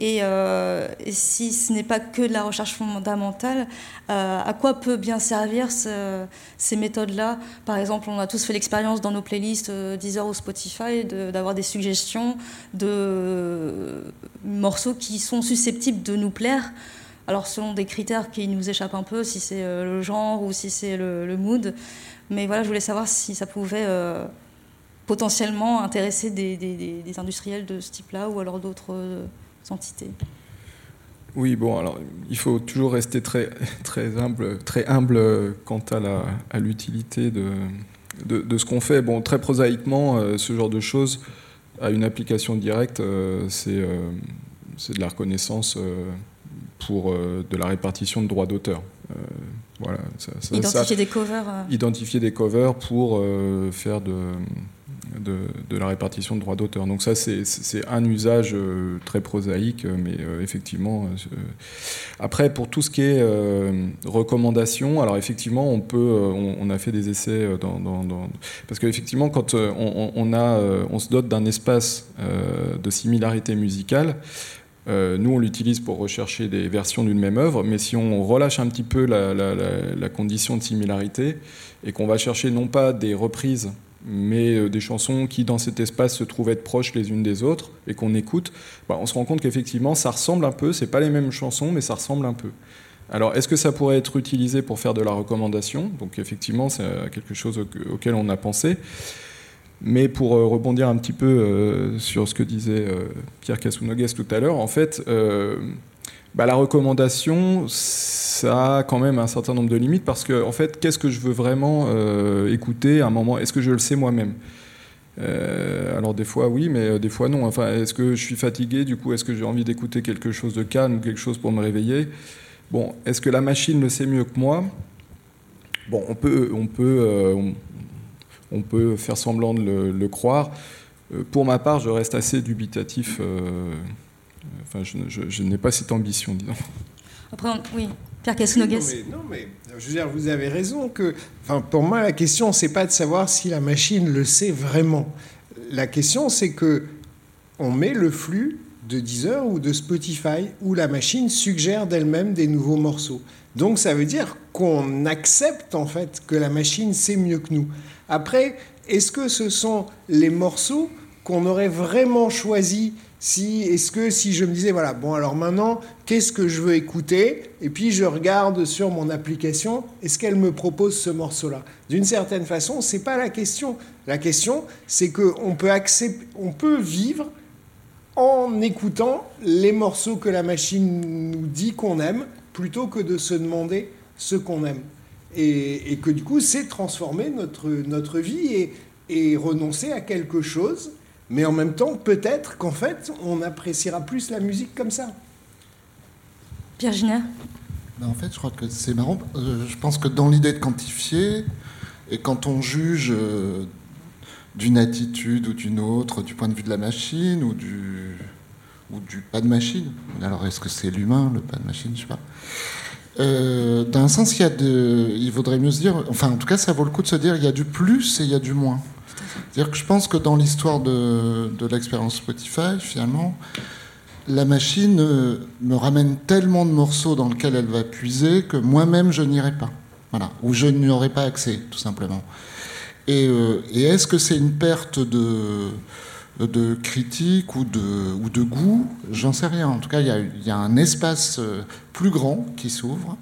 Et, euh, et si ce n'est pas que de la recherche fondamentale, euh, à quoi peut bien servir ce- ces méthodes-là? Par exemple, on a tous fait l'expérience dans nos playlists euh, Deezer ou Spotify de- d'avoir des suggestions de morceaux qui sont susceptibles de nous plaire. Alors selon des critères qui nous échappent un peu, si c'est le genre ou si c'est le mood. Mais voilà, je voulais savoir si ça pouvait euh, potentiellement intéresser des, industriels de ce type-là ou alors d'autres euh, entités. Oui, bon, alors il faut toujours rester très, très humble, très humble quant à à l'utilité de, ce qu'on fait. Bon, très prosaïquement, euh, ce genre de choses a une application directe, c'est de la reconnaissance pour de la répartition de droits d'auteur. Euh, voilà, ça- ça- Identifier ça- des covers. identifier des covers pour euh, faire de, de, de la répartition de droits d'auteur. Donc ça, c'est- un usage euh, très prosaïque, mais euh, effectivement. après, pour tout ce qui est recommandations, alors effectivement, on peut, on, on a fait des essais dans, dans- dans- parce qu'effectivement, quand on, on- on a, on se dote d'un espace de similarité musicale. Euh, nous, on l'utilise pour rechercher des versions d'une même œuvre, mais si on relâche un petit peu la, condition de similarité et qu'on va chercher non pas des reprises, mais euh, des chansons qui, dans cet espace, se trouvent être proches les unes des autres et qu'on écoute, bah, on se rend compte qu'effectivement, ça ressemble un peu. C'est pas les mêmes chansons, mais ça ressemble un peu. Alors, est-ce que ça pourrait être utilisé pour faire de la recommandation? Donc, effectivement, c'est euh, quelque chose au- auquel on a pensé. Mais pour euh, rebondir un petit peu euh, sur ce que disait euh, Pierre Casounogues tout à l'heure, en fait, bah, la recommandation, ça a quand même un certain nombre de limites parce que, en fait, qu'est-ce que je veux vraiment écouter à un moment? Est-ce que je le sais moi-même? Alors des fois oui, mais des fois non. Est-ce que je suis fatigué? Du coup, est-ce que j'ai envie d'écouter quelque chose de calme ou quelque chose pour me réveiller? Bon, est-ce que la machine le sait mieux que moi? Bon, on peut, on peut, on peut faire semblant de le, le croire. Euh, pour ma part, je reste assez dubitatif. euh, enfin, je, ne- je- je n'ai pas cette ambition, disons. Après, on- oui, Pierre Casounogues. Non, mais, non, mais je veux dire, vous avez raison que, enfin, pour moi, la question, c'est pas de savoir si la machine le sait vraiment. La question, c'est que on met le flux de Deezer ou de Spotify où la machine suggère d'elle-même des nouveaux morceaux. Donc, ça veut dire qu'on accepte en fait que la machine sait mieux que nous. Après, est-ce que ce sont les morceaux qu'on aurait vraiment choisis si, est-ce que si je me disais, voilà, bon, alors maintenant, qu'est-ce que je veux écouter? Et puis je regarde sur mon application, est-ce qu'elle me propose ce morceau-là? D'une certaine façon, c'est pas la question. La question, c'est qu'on on peut vivre en écoutant les morceaux que la machine nous dit qu'on aime, plutôt que de se demander ce qu'on aime. Et, et que du coup, c'est transformer notre, notre vie et, et renoncer à quelque chose, mais en même temps, peut-être qu'en fait, on appréciera plus la musique comme ça. Pierre Giner? Ben, en fait, je crois que c'est marrant. Euh, je pense que dans l'idée de quantifier, et quand on juge euh, d'une attitude ou d'une autre, du point de vue de la machine ou du, ou du pas de machine, alors est-ce que c'est l'humain, le pas de machine, je sais pas. Euh, D'un sens, il, y a de, il vaudrait mieux se dire, enfin en tout cas, ça vaut le coup de se dire, il y a du plus et il y a du moins. C'est-à-dire que je pense que dans l'histoire de, de l'expérience Spotify, finalement, la machine euh, me ramène tellement de morceaux dans lesquels elle va puiser que moi-même je n'irai pas. Voilà. Ou je n'y aurai pas accès, tout simplement. Euh, et est-ce que c'est une perte de, de critique ou de, ou de goût J'en sais rien. En tout cas, il y a, un espace euh, plus grand qui s'ouvre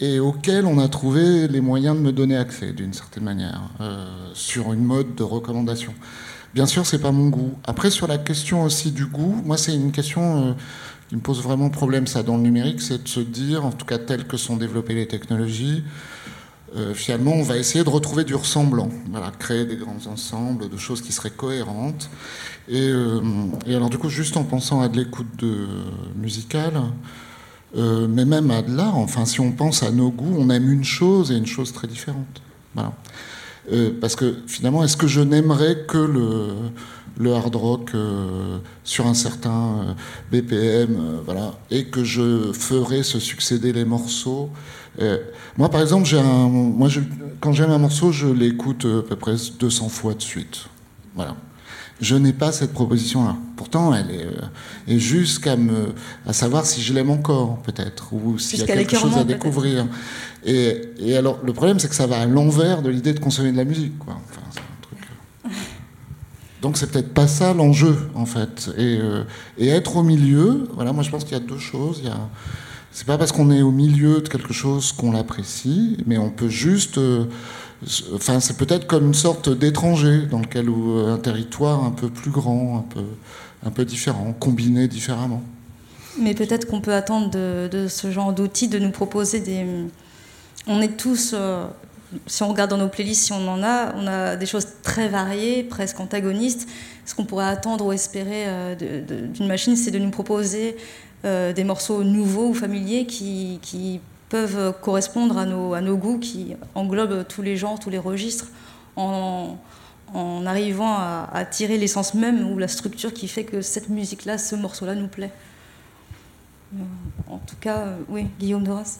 et auquel on a trouvé les moyens de me donner accès, d'une certaine manière, euh, sur une mode de recommandation. Bien sûr, c'est pas mon goût. Après, sur la question aussi du goût, moi, c'est une question euh, qui me pose vraiment problème, ça, dans le numérique, c'est de se dire, en tout cas, telles que sont développées les technologies, euh, finalement, on va essayer de retrouver du ressemblant, créer des grands ensembles de choses qui seraient cohérentes. Et, euh, alors, du coup, juste en pensant à de l'écoute de, musicale, euh, mais même à de l'art, enfin, si on pense à nos goûts, on aime une chose et une chose très différente. Euh, parce que finalement, est-ce que je n'aimerais que le, hard rock euh, sur un certain euh, BPM, euh, voilà, et que je ferai se succéder les morceaux. Euh, moi, par exemple, j'ai un, moi, je- quand j'aime un morceau, je l'écoute euh, à peu près 200 fois de suite. Voilà. Je n'ai pas cette proposition-là. Pourtant, elle est, euh, et jusqu'à me, à savoir si je l'aime encore, peut-être, ou s'il y a quelque chose à découvrir. Et, et alors, le problème, c'est que ça va à l'envers de l'idée de consommer de la musique, quoi. Enfin, c'est un truc. euh. Donc, c'est peut-être pas ça l'enjeu, en fait. Et, euh, et être au milieu, voilà, moi, je pense qu'il y a deux choses. Il y a, c'est pas parce qu'on est au milieu de quelque chose qu'on l'apprécie, mais on peut juste. euh, Enfin, c'est peut-être comme une sorte d'étranger dans lequel euh, un territoire un peu plus grand, un peu, un peu différent, combiné différemment. Mais peut-être qu'on peut attendre de, ce genre d'outils de nous proposer des. On est tous, euh, si on regarde dans nos playlists, si on en a, on a des choses très variées, presque antagonistes. Ce qu'on pourrait attendre ou espérer euh, d'une machine, c'est de nous proposer des morceaux nouveaux ou familiers qui, qui peuvent correspondre à nos, à nos goûts, qui englobent tous les genres, tous les registres, en, en arrivant à, tirer l'essence même ou la structure qui fait que cette musique-là, ce morceau-là nous plaît. Euh, En tout cas, euh, oui, Guillaume Doras.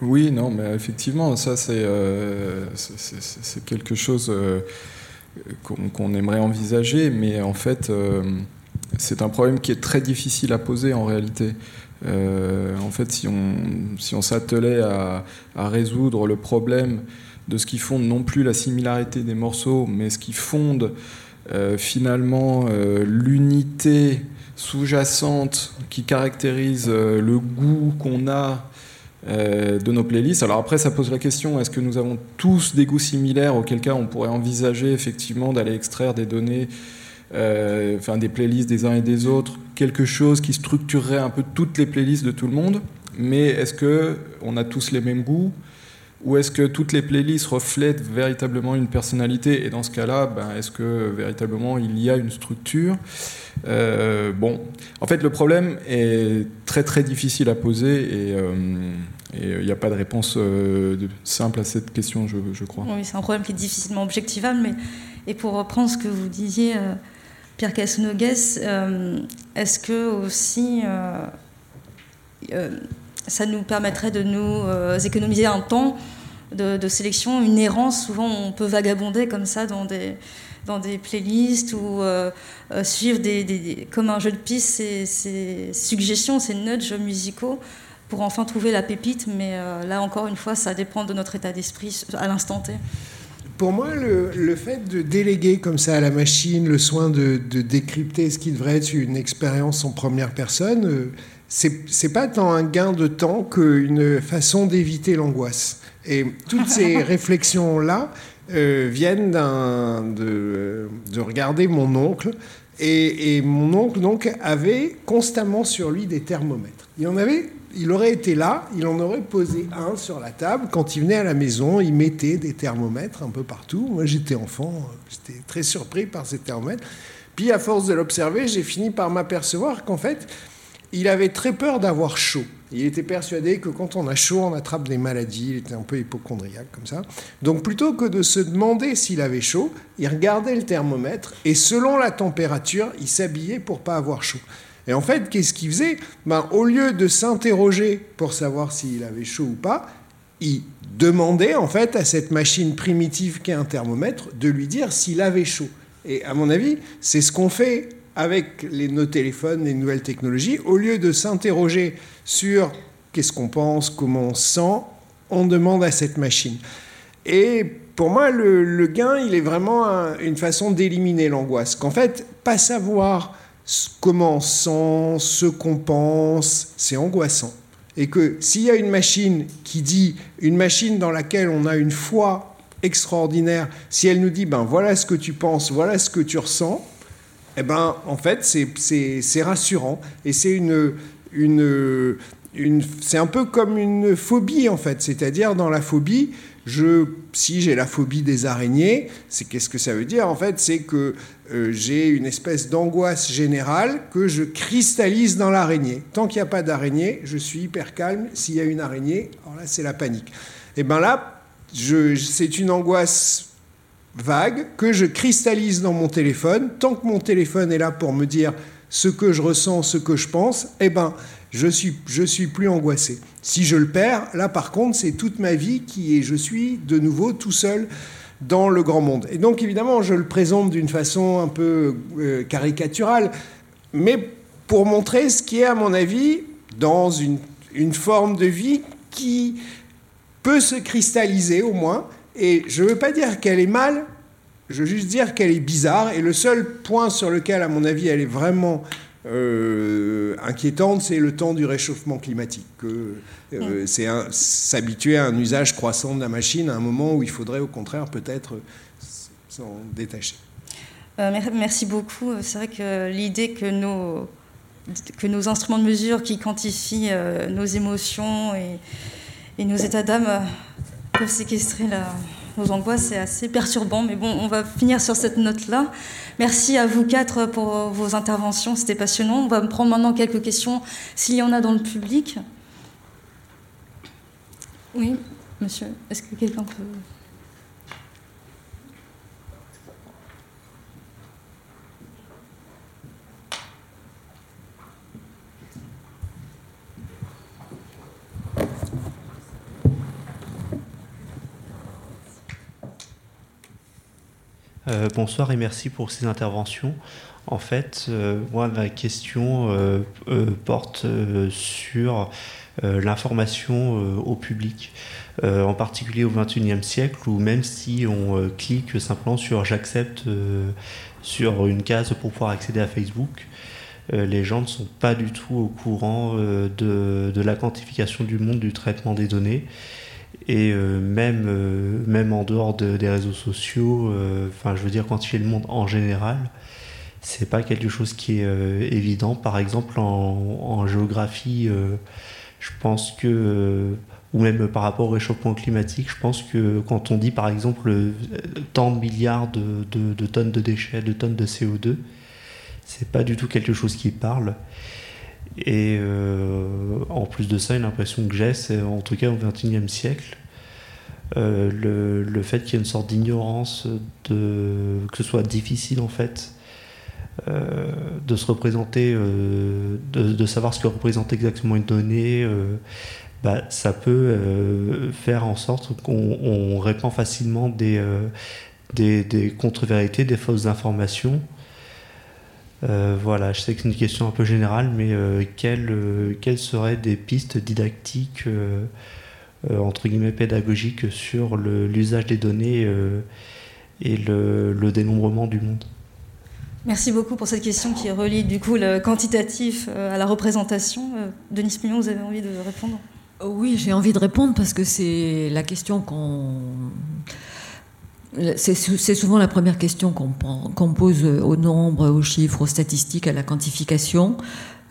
Oui, non, mais effectivement, ça, c'est euh, quelque chose euh, qu'on aimerait envisager, mais en fait, euh, c'est un problème qui est très difficile à poser en réalité. Euh, en fait, si on, s'attelait à, résoudre le problème de ce qui fonde non plus la similarité des morceaux, mais ce qui fonde euh, finalement euh, l'unité sous-jacente qui caractérise le goût qu'on a de nos playlists. Alors après, ça pose la question, est-ce que nous avons tous des goûts similaires, auquel cas on pourrait envisager effectivement d'aller extraire des données, euh, enfin des playlists des uns et des autres, quelque chose qui structurerait un peu toutes les playlists de tout le monde, mais est-ce que on a tous les mêmes goûts? Ou est-ce que toutes les playlists reflètent véritablement une personnalité? Et dans ce cas-là, ben, est-ce que véritablement il y a une structure? Euh, Bon, en fait, le problème est très très difficile à poser et euh, il n'y a pas de réponse simple à cette question, je, je crois. Oui, c'est un problème qui est difficilement objectivable, mais et pour reprendre ce que vous disiez, Pierre Cassonogues, euh, est-ce que aussi euh, euh, ça nous permettrait de nous économiser un temps de, sélection, une errance Souvent, on peut vagabonder comme ça dans des dans des playlists ou suivre des, comme un jeu de piste ces, suggestions, ces nudges musicaux pour enfin trouver la pépite. Mais là, encore une fois, ça dépend de notre état d'esprit à l'instant T. Pour moi, le, le fait de déléguer comme ça à la machine le soin de, de décrypter ce qui devrait être une expérience en première personne, euh, c'est pas tant un gain de temps qu'une façon d'éviter l'angoisse. Et toutes ces [laughs] réflexions-là euh, viennent de, de regarder mon oncle. Et, et mon oncle donc avait constamment sur lui des thermomètres. Il en avait, il aurait été là, il en aurait posé un sur la table. Quand il venait à la maison, il mettait des thermomètres un peu partout. Moi, j'étais enfant, j'étais très surpris par ces thermomètres. Puis, à force de l'observer, j'ai fini par m'apercevoir qu'en fait, il avait très peur d'avoir chaud. Il était persuadé que quand on a chaud, on attrape des maladies. Il était un peu hypochondriaque comme ça. Donc plutôt que de se demander s'il avait chaud, il regardait le thermomètre et selon la température, il s'habillait pour pas avoir chaud. Et en fait, qu'est-ce qu'il faisait? Ben, Au lieu de s'interroger pour savoir s'il avait chaud ou pas, il demandait en fait à cette machine primitive qu'est un thermomètre de lui dire s'il avait chaud. Et à mon avis, c'est ce qu'on fait avec nos téléphones, les nouvelles technologies. Au lieu de s'interroger sur qu'est-ce qu'on pense, comment on se sent, on demande à cette machine. Et pour moi, le, gain, il est vraiment un- une façon d'éliminer l'angoisse. Qu'en fait, pas savoir comment on sent, ce qu'on pense, c'est angoissant. Et que s'il y a une machine qui dit, une machine dans laquelle on a une foi extraordinaire, si elle nous dit, ben voilà ce que tu penses, voilà ce que tu ressens, eh ben, en fait, c'est- rassurant. Et c'est une, une, c'est un peu comme une phobie, en fait. C'est-à-dire, dans la phobie, si j'ai la phobie des araignées, c'est qu'est-ce que ça veut dire En fait, c'est que euh, j'ai une espèce d'angoisse générale que je cristallise dans l'araignée. Tant qu'il n'y a pas d'araignée, je suis hyper calme. S'il y a une araignée, alors là, c'est la panique. Et ben là, je- c'est une angoisse vague que je cristallise dans mon téléphone. Tant que mon téléphone est là pour me dire ce que je ressens, ce que je pense, eh ben, je suis, je suis plus angoissé. Si je le perds, là par contre, c'est toute ma vie qui est, je suis de nouveau tout seul dans le grand monde. Et donc évidemment, je le présente d'une façon un peu euh, caricaturale, mais pour montrer ce qui est, à mon avis, dans une, une forme de vie qui peut se cristalliser au moins. Et je ne veux pas dire qu'elle est mal, je veux juste dire qu'elle est bizarre. Et le seul point sur lequel, à mon avis, elle est vraiment euh, inquiétante, c'est le temps du réchauffement climatique. Que, euh, C'est s'habituer à un usage croissant de la machine à un moment où il faudrait au contraire peut-être s'en détacher. Euh, mer- merci beaucoup. C'est vrai que l'idée que nos, que nos instruments de mesure qui quantifient nos émotions et, et nos états d'âme peuvent séquestrer la- nos angoisses, c'est assez perturbant. Mais bon, on va finir sur cette note-là. Merci à vous quatre pour vos interventions, c'était passionnant. On va prendre maintenant quelques questions, s'il y en a dans le public. Oui, monsieur, est-ce que quelqu'un peut... Euh, bonsoir et merci pour ces interventions. En fait, euh, moi, ma question euh, porte sur l'information au public, en particulier au XXIe siècle, où même si on clique simplement sur j'accepte sur une case pour pouvoir accéder à Facebook, les gens ne sont pas du tout au courant de, de la quantification du monde, du traitement des données. Et euh, même, euh, même en dehors de- des réseaux sociaux, euh, enfin, je veux dire, quantifier le monde en général, c'est pas quelque chose qui est évident. Par exemple, en, géographie, je pense que, ou même par rapport au réchauffement climatique, je pense que quand on dit par exemple tant de milliards de, de- de tonnes de déchets, de tonnes de CO2, c'est pas du tout quelque chose qui parle. Et euh, en plus de ça, une impression que j'ai, c'est en tout cas au XXIe siècle, euh, le, le fait qu'il y ait une sorte d'ignorance, de, que ce soit difficile en fait euh, de se représenter, de, de savoir ce que représente exactement une donnée, bah, ça peut faire en sorte qu'on on répand facilement des, des, des contre-vérités, des fausses informations. Euh, voilà, je sais que c'est une question un peu générale, mais euh, quelles, euh, quelles seraient des pistes didactiques, euh, euh, entre guillemets pédagogiques, sur l'usage des données euh, et le, le dénombrement du monde? Merci beaucoup pour cette question qui relie du coup le quantitatif à la représentation. Euh, Denis Pignon, vous avez envie de répondre? Oui, j'ai envie de répondre parce que c'est la question qu'on. C'est sou- c'est souvent la première question qu'on pose aux nombres, aux chiffres, aux statistiques, à la quantification.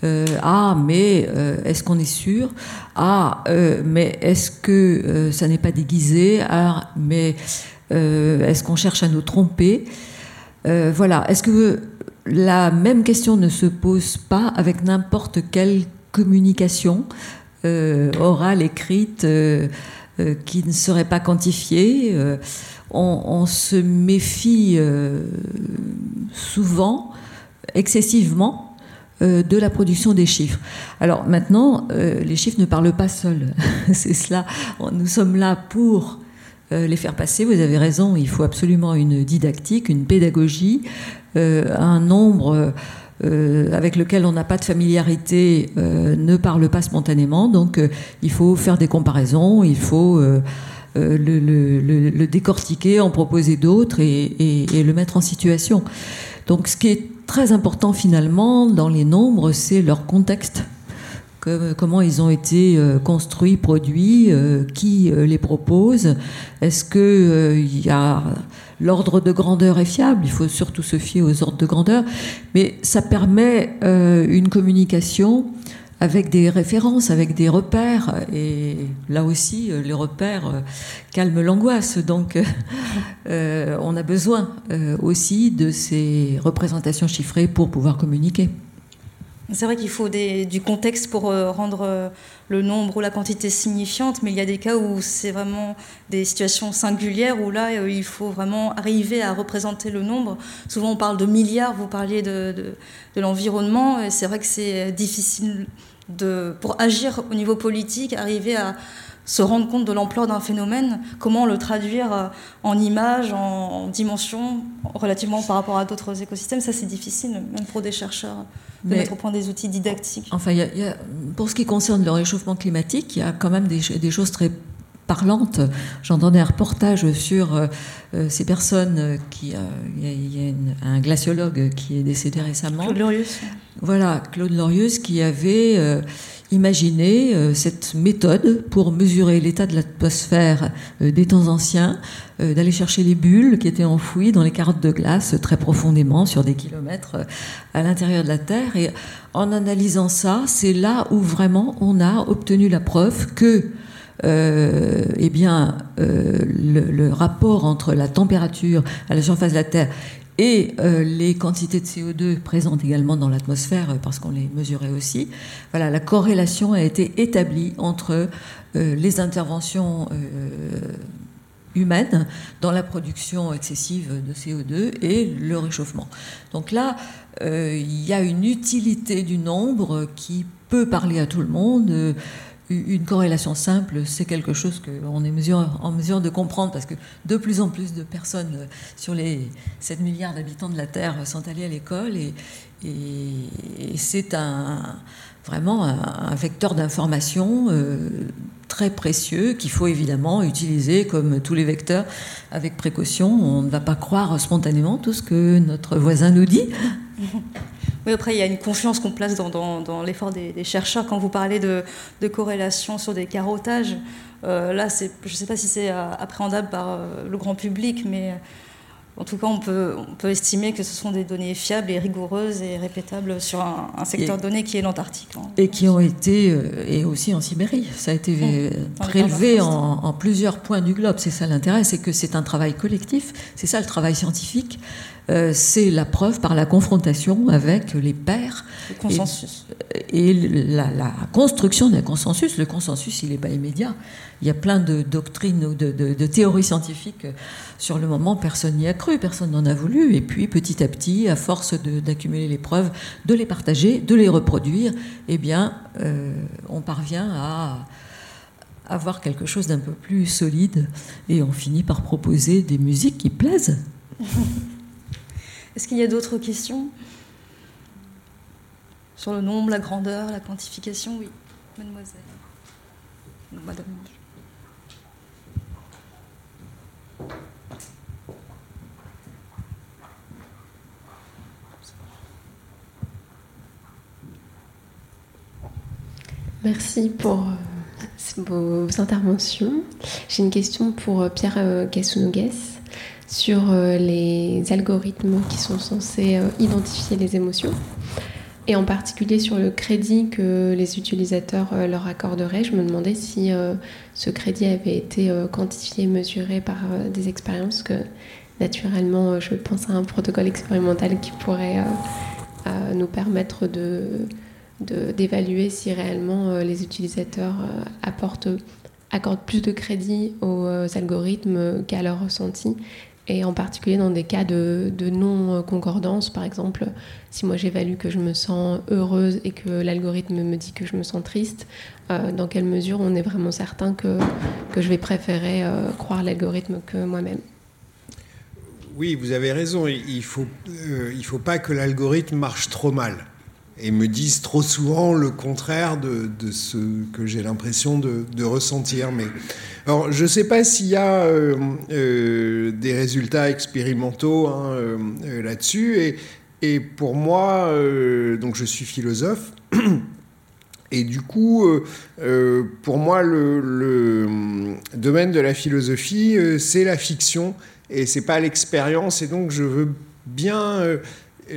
Euh, ah, mais euh, est-ce qu'on est sûr? Ah, euh, mais est-ce que euh, ça n'est pas déguisé? Ah, mais euh, est-ce qu'on cherche à nous tromper? Euh, Voilà. Est-ce que la même question ne se pose pas avec n'importe quelle communication euh, orale, écrite, euh, euh, qui ne serait pas quantifiée? Euh, on, se méfie euh, souvent, excessivement, euh, de la production des chiffres. Alors maintenant, euh, les chiffres ne parlent pas seuls. [laughs] C'est cela. Nous sommes là pour les faire passer. Vous avez raison, il faut absolument une didactique, une pédagogie, un nombre avec lequel on n'a pas de familiarité ne parle pas spontanément. Donc il faut faire des comparaisons, il faut le, le- le- le décortiquer, en proposer d'autres et, et- et le mettre en situation. Donc ce qui est très important finalement dans les nombres, c'est leur contexte. Comment ils ont été euh, construits, produits, euh, qui euh, les propose. Est-ce que euh, il y a l'ordre de grandeur est fiable? Il faut surtout se fier aux ordres de grandeur, mais ça permet euh, une communication avec des références, avec des repères. Et là aussi, euh, les repères euh, calment l'angoisse. Donc, euh, [laughs] on a besoin aussi de ces représentations chiffrées pour pouvoir communiquer. C'est vrai qu'il faut du contexte pour rendre le nombre ou la quantité signifiante, mais il y a des cas où c'est vraiment des situations singulières où là, il faut vraiment arriver à représenter le nombre. Souvent, on parle de milliards, vous parliez de- de l'environnement, et c'est vrai que c'est difficile de, pour agir au niveau politique, arriver à se rendre compte de l'ampleur d'un phénomène, comment le traduire euh, en images, en, en dimensions, relativement par rapport à d'autres écosystèmes, ça c'est difficile, même pour des chercheurs, de Mais- mettre au point des outils didactiques. Enfin, il y a- il y a- pour ce qui concerne le réchauffement climatique, il y a quand même des choses très parlantes. J'entendais un reportage sur euh, euh, ces personnes qui. euh, Il y a, il y a une- un glaciologue qui est décédé récemment. Claude Lorius. Voilà, Claude Lorius qui avait euh, imaginé cette méthode pour mesurer l'état de l'atmosphère des temps anciens, d'aller chercher les bulles qui étaient enfouies dans les carottes de glace très profondément sur des kilomètres à l'intérieur de la Terre. Et en analysant ça, c'est là où vraiment on a obtenu la preuve que euh, eh bien, euh, le, rapport entre la température à la surface de la Terre et euh, les quantités de CO2 présentes également dans l'atmosphère, parce qu'on les mesurait aussi, voilà, la corrélation a été établie entre les interventions humaines dans la production excessive de CO2 et le réchauffement. Donc là, il y a une utilité du nombre qui peut parler à tout le monde. Une corrélation simple, c'est quelque chose qu'on est en mesure de comprendre parce que de plus en plus de personnes euh, sur les 7 milliards d'habitants de la Terre sont allées à l'école et- et c'est un, vraiment un, vecteur d'information euh, très précieux qu'il faut évidemment utiliser comme tous les vecteurs avec précaution. On ne va pas croire spontanément tout ce que notre voisin nous dit. Oui, après, il y a une confiance qu'on place dans, l'effort des, chercheurs. Quand vous parlez de, corrélation sur des carottages, euh, là, je ne sais pas si c'est euh, appréhendable par le grand public, mais en tout cas, on peut, on peut estimer que ce sont des données fiables et rigoureuses et répétables sur un, un secteur Et- donné qui est l'Antarctique. hein. Et qui ont été, euh, et aussi en Sibérie, ça a été euh, Dans les prélevé en, en plusieurs points du globe. C'est ça l'intérêt, c'est que c'est un travail collectif, c'est ça le travail scientifique. Euh, c'est la preuve par la confrontation avec les pairs. Le consensus. Et, et la, la construction d'un consensus. Le consensus, il n'est pas immédiat. Il y a plein de doctrines ou de, de- de théories scientifiques. Sur le moment, personne n'y a personne n'en a voulu. Et puis, petit à petit, à force d'accumuler les preuves, de les partager, de les reproduire, eh bien, euh, on parvient à avoir quelque chose d'un peu plus solide. Et on finit par proposer des musiques qui plaisent. [laughs] Est-ce qu'il y a d'autres questions? Sur le nombre, la grandeur, la quantification? Oui, mademoiselle. Madame. Merci pour euh, vos interventions. J'ai une question pour euh, Pierre Kassounogues sur euh, les algorithmes qui sont censés identifier les émotions et en particulier sur le crédit que les utilisateurs leur accorderaient. Je me demandais si ce crédit avait été quantifié, mesuré par des expériences que naturellement, je pense à un protocole expérimental qui pourrait nous permettre de- d'évaluer si réellement euh, les utilisateurs euh, apportent, accordent plus de crédit aux euh, algorithmes qu'à leur ressenti. Et en particulier dans des cas de, non-concordance, par exemple, si moi j'évalue que je me sens heureuse et que l'algorithme me dit que je me sens triste, euh, dans quelle mesure on est vraiment certain que, que je vais préférer euh, croire l'algorithme que moi-même? Oui, vous avez raison. Il ne faut, euh, faut pas que l'algorithme marche trop mal et me dise trop souvent le contraire de, ce que j'ai l'impression de, ressentir. Mais alors, je ne sais pas s'il y a euh, euh, des résultats expérimentaux hein, euh, là-dessus. Et, pour moi, donc je suis philosophe. Et du coup, pour moi, le, le, domaine de la philosophie, c'est la fiction et c'est pas l'expérience. Et donc, je veux bien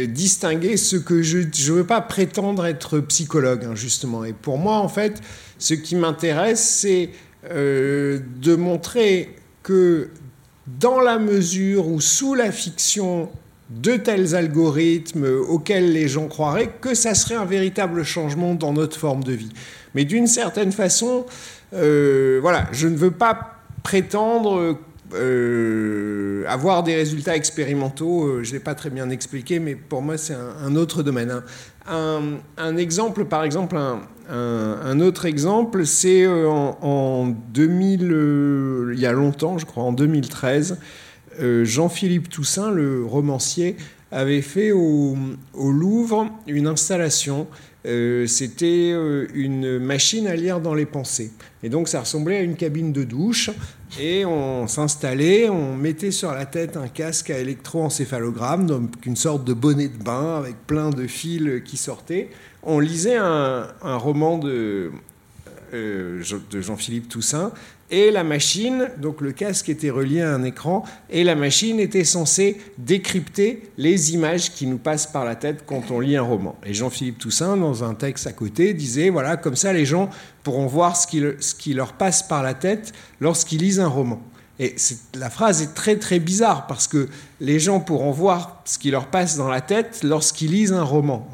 distinguer ce que je ne veux pas prétendre être psychologue, hein, justement. Et pour moi, en fait, ce qui m'intéresse, c'est euh, de montrer que dans la mesure où sous la fiction, de tels algorithmes auxquels les gens croiraient que ça serait un véritable changement dans notre forme de vie. Mais d'une certaine façon, euh, voilà, je ne veux pas prétendre euh, avoir des résultats expérimentaux. Euh, je ne l'ai pas très bien expliqué, mais pour moi, c'est un, autre domaine. hein. Un, exemple, par exemple, un, autre exemple, c'est euh, en, en 2000, euh, il y a longtemps, je crois, en 2013, euh, Jean-Philippe Toussaint, le romancier, avait fait au, au Louvre une installation. Euh, C'était euh, une machine à lire dans les pensées. Et donc ça ressemblait à une cabine de douche. Et on s'installait, on mettait sur la tête un casque à électroencéphalogramme, donc une sorte de bonnet de bain avec plein de fils qui sortaient. On lisait un, un roman de, euh, de Jean-Philippe Toussaint. Et la machine, donc le casque était relié à un écran, et la machine était censée décrypter les images qui nous passent par la tête quand on lit un roman. Et Jean-Philippe Toussaint, dans un texte à côté, disait, voilà, comme ça les gens pourront voir ce qui, ce qui leur passe par la tête lorsqu'ils lisent un roman. Et la phrase est très très bizarre parce que les gens pourront voir ce qui leur passe dans la tête lorsqu'ils lisent un roman.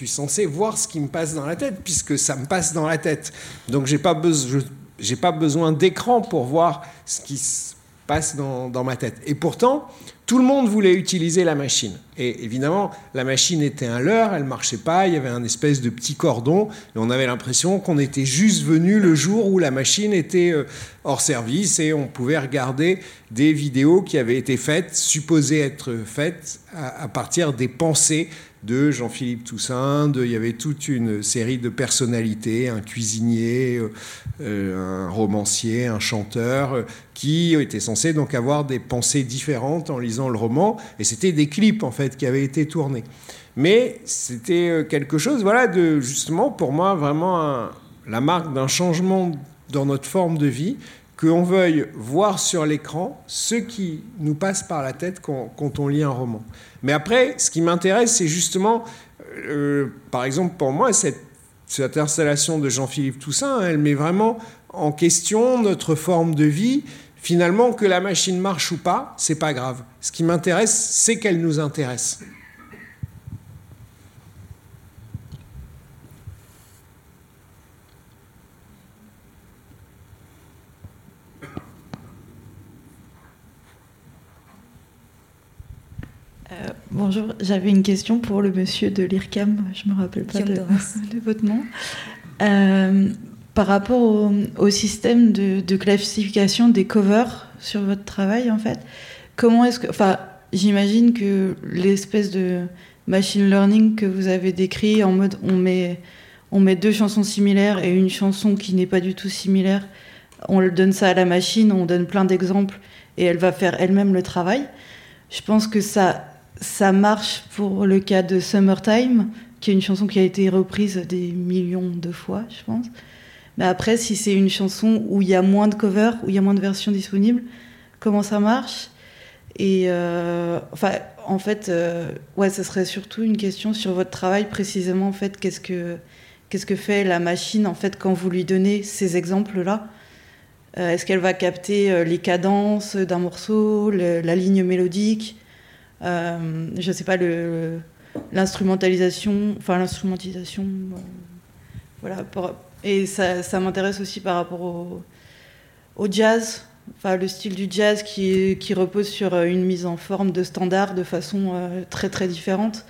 Suis censé voir ce qui me passe dans la tête puisque ça me passe dans la tête. Donc j'ai pas besoin, j'ai pas besoin d'écran pour voir ce qui se passe dans, ma tête. Et pourtant, tout le monde voulait utiliser la machine. Et évidemment, la machine était un leurre, elle marchait pas, il y avait un espèce de petit cordon, et on avait l'impression qu'on était juste venu le jour où la machine était euh, hors service et on pouvait regarder des vidéos qui avaient été faites, supposées être faites à partir des pensées de Jean-Philippe Toussaint, il y avait toute une série de personnalités, un cuisinier, euh, euh, un romancier, un chanteur, euh, qui étaient censés donc avoir des pensées différentes en lisant le roman, et c'était des clips en fait qui avaient été tournés. Mais c'était quelque chose, voilà, de justement pour moi vraiment la marque d'un changement dans notre forme de vie, qu'on veuille voir sur l'écran ce qui nous passe par la tête quand, on lit un roman. Mais après, ce qui m'intéresse, c'est justement, euh, par exemple pour moi, cette, cette installation de Jean-Philippe Toussaint, elle met vraiment en question notre forme de vie. Finalement, que la machine marche ou pas, c'est pas grave. Ce qui m'intéresse, c'est qu'elle nous intéresse. Euh, bonjour, j'avais une question pour le monsieur de l'IRCAM, je me rappelle pas [laughs] de, votre nom. Euh, par rapport au, au système de, de classification des covers sur votre travail, en fait, comment est-ce que. Enfin, j'imagine que l'espèce de machine learning que vous avez décrit en mode on met, on met deux chansons similaires et une chanson qui n'est pas du tout similaire, on donne ça à la machine, on donne plein d'exemples et elle va faire elle-même le travail. Je pense que ça, ça marche pour le cas de Summertime, qui est une chanson qui a été reprise des millions de fois, je pense. Mais après, si c'est une chanson où il y a moins de covers, où il y a moins de versions disponibles, comment ça marche? Et euh, enfin, en fait, euh, ouais, ce serait surtout une question sur votre travail précisément. En fait, qu'est-ce que qu'est-ce que fait la machine en fait quand vous lui donnez ces exemples-là? Euh, Est-ce qu'elle va capter euh, les cadences d'un morceau, la ligne mélodique? Je sais pas l'instrumentalisation, enfin l'instrumentalisation, euh, voilà. pour- et ça, ça m'intéresse aussi par rapport au, au jazz, enfin le style du jazz qui, repose sur euh, une mise en forme de standard de façon euh, très très différente.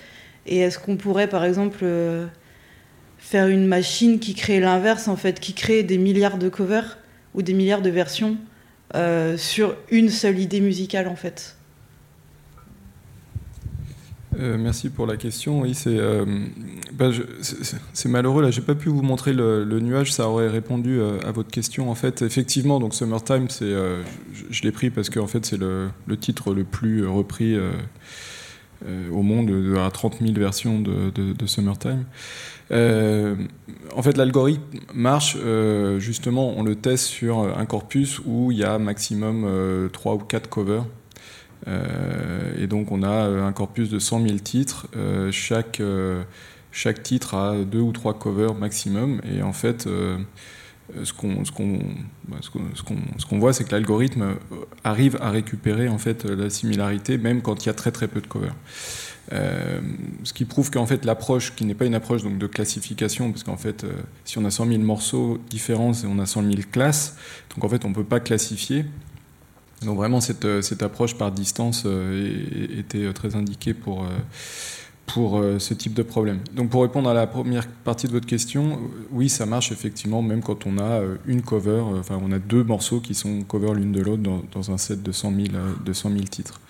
Et est-ce qu'on pourrait par exemple euh, faire une machine qui crée l'inverse en fait, qui crée des milliards de covers ou des milliards de versions euh, sur une seule idée musicale en fait? Euh, merci pour la question. Oui, c'est euh, bah, c'est- malheureux. Là, j'ai pas pu vous montrer le, nuage. Ça aurait répondu euh, à votre question. En fait, effectivement, donc Summertime, c'est, je, l'ai pris parce que fait, c'est le, titre le plus repris au monde. A 30 000 versions de, Summertime. En fait, l'algorithme marche justement. On le teste sur un corpus où il y a maximum euh, 3 ou 4 covers. Euh, et donc on a euh, un corpus de 100 000 titres. Euh, chaque, chaque titre a deux ou trois covers maximum. Et en fait, euh, ce qu'on ce qu'on bah, ce qu'on- ce qu'on voit, c'est que l'algorithme arrive à récupérer en fait la similarité, même quand il y a très très peu de covers. Ce qui prouve qu'en fait l'approche, qui n'est pas une approche donc de classification, parce qu'en fait, si on a 100 000 morceaux différents, et on a 100 000 classes, donc en fait on peut pas classifier. Donc vraiment cette, euh, cette approche par distance euh, était euh, très indiquée pour, pour ce type de problème. Donc pour répondre à la première partie de votre question, oui ça marche effectivement même quand on a une cover, enfin on a deux morceaux qui sont cover l'une de l'autre dans, un set de 100 000, euh, de 100 000 titres.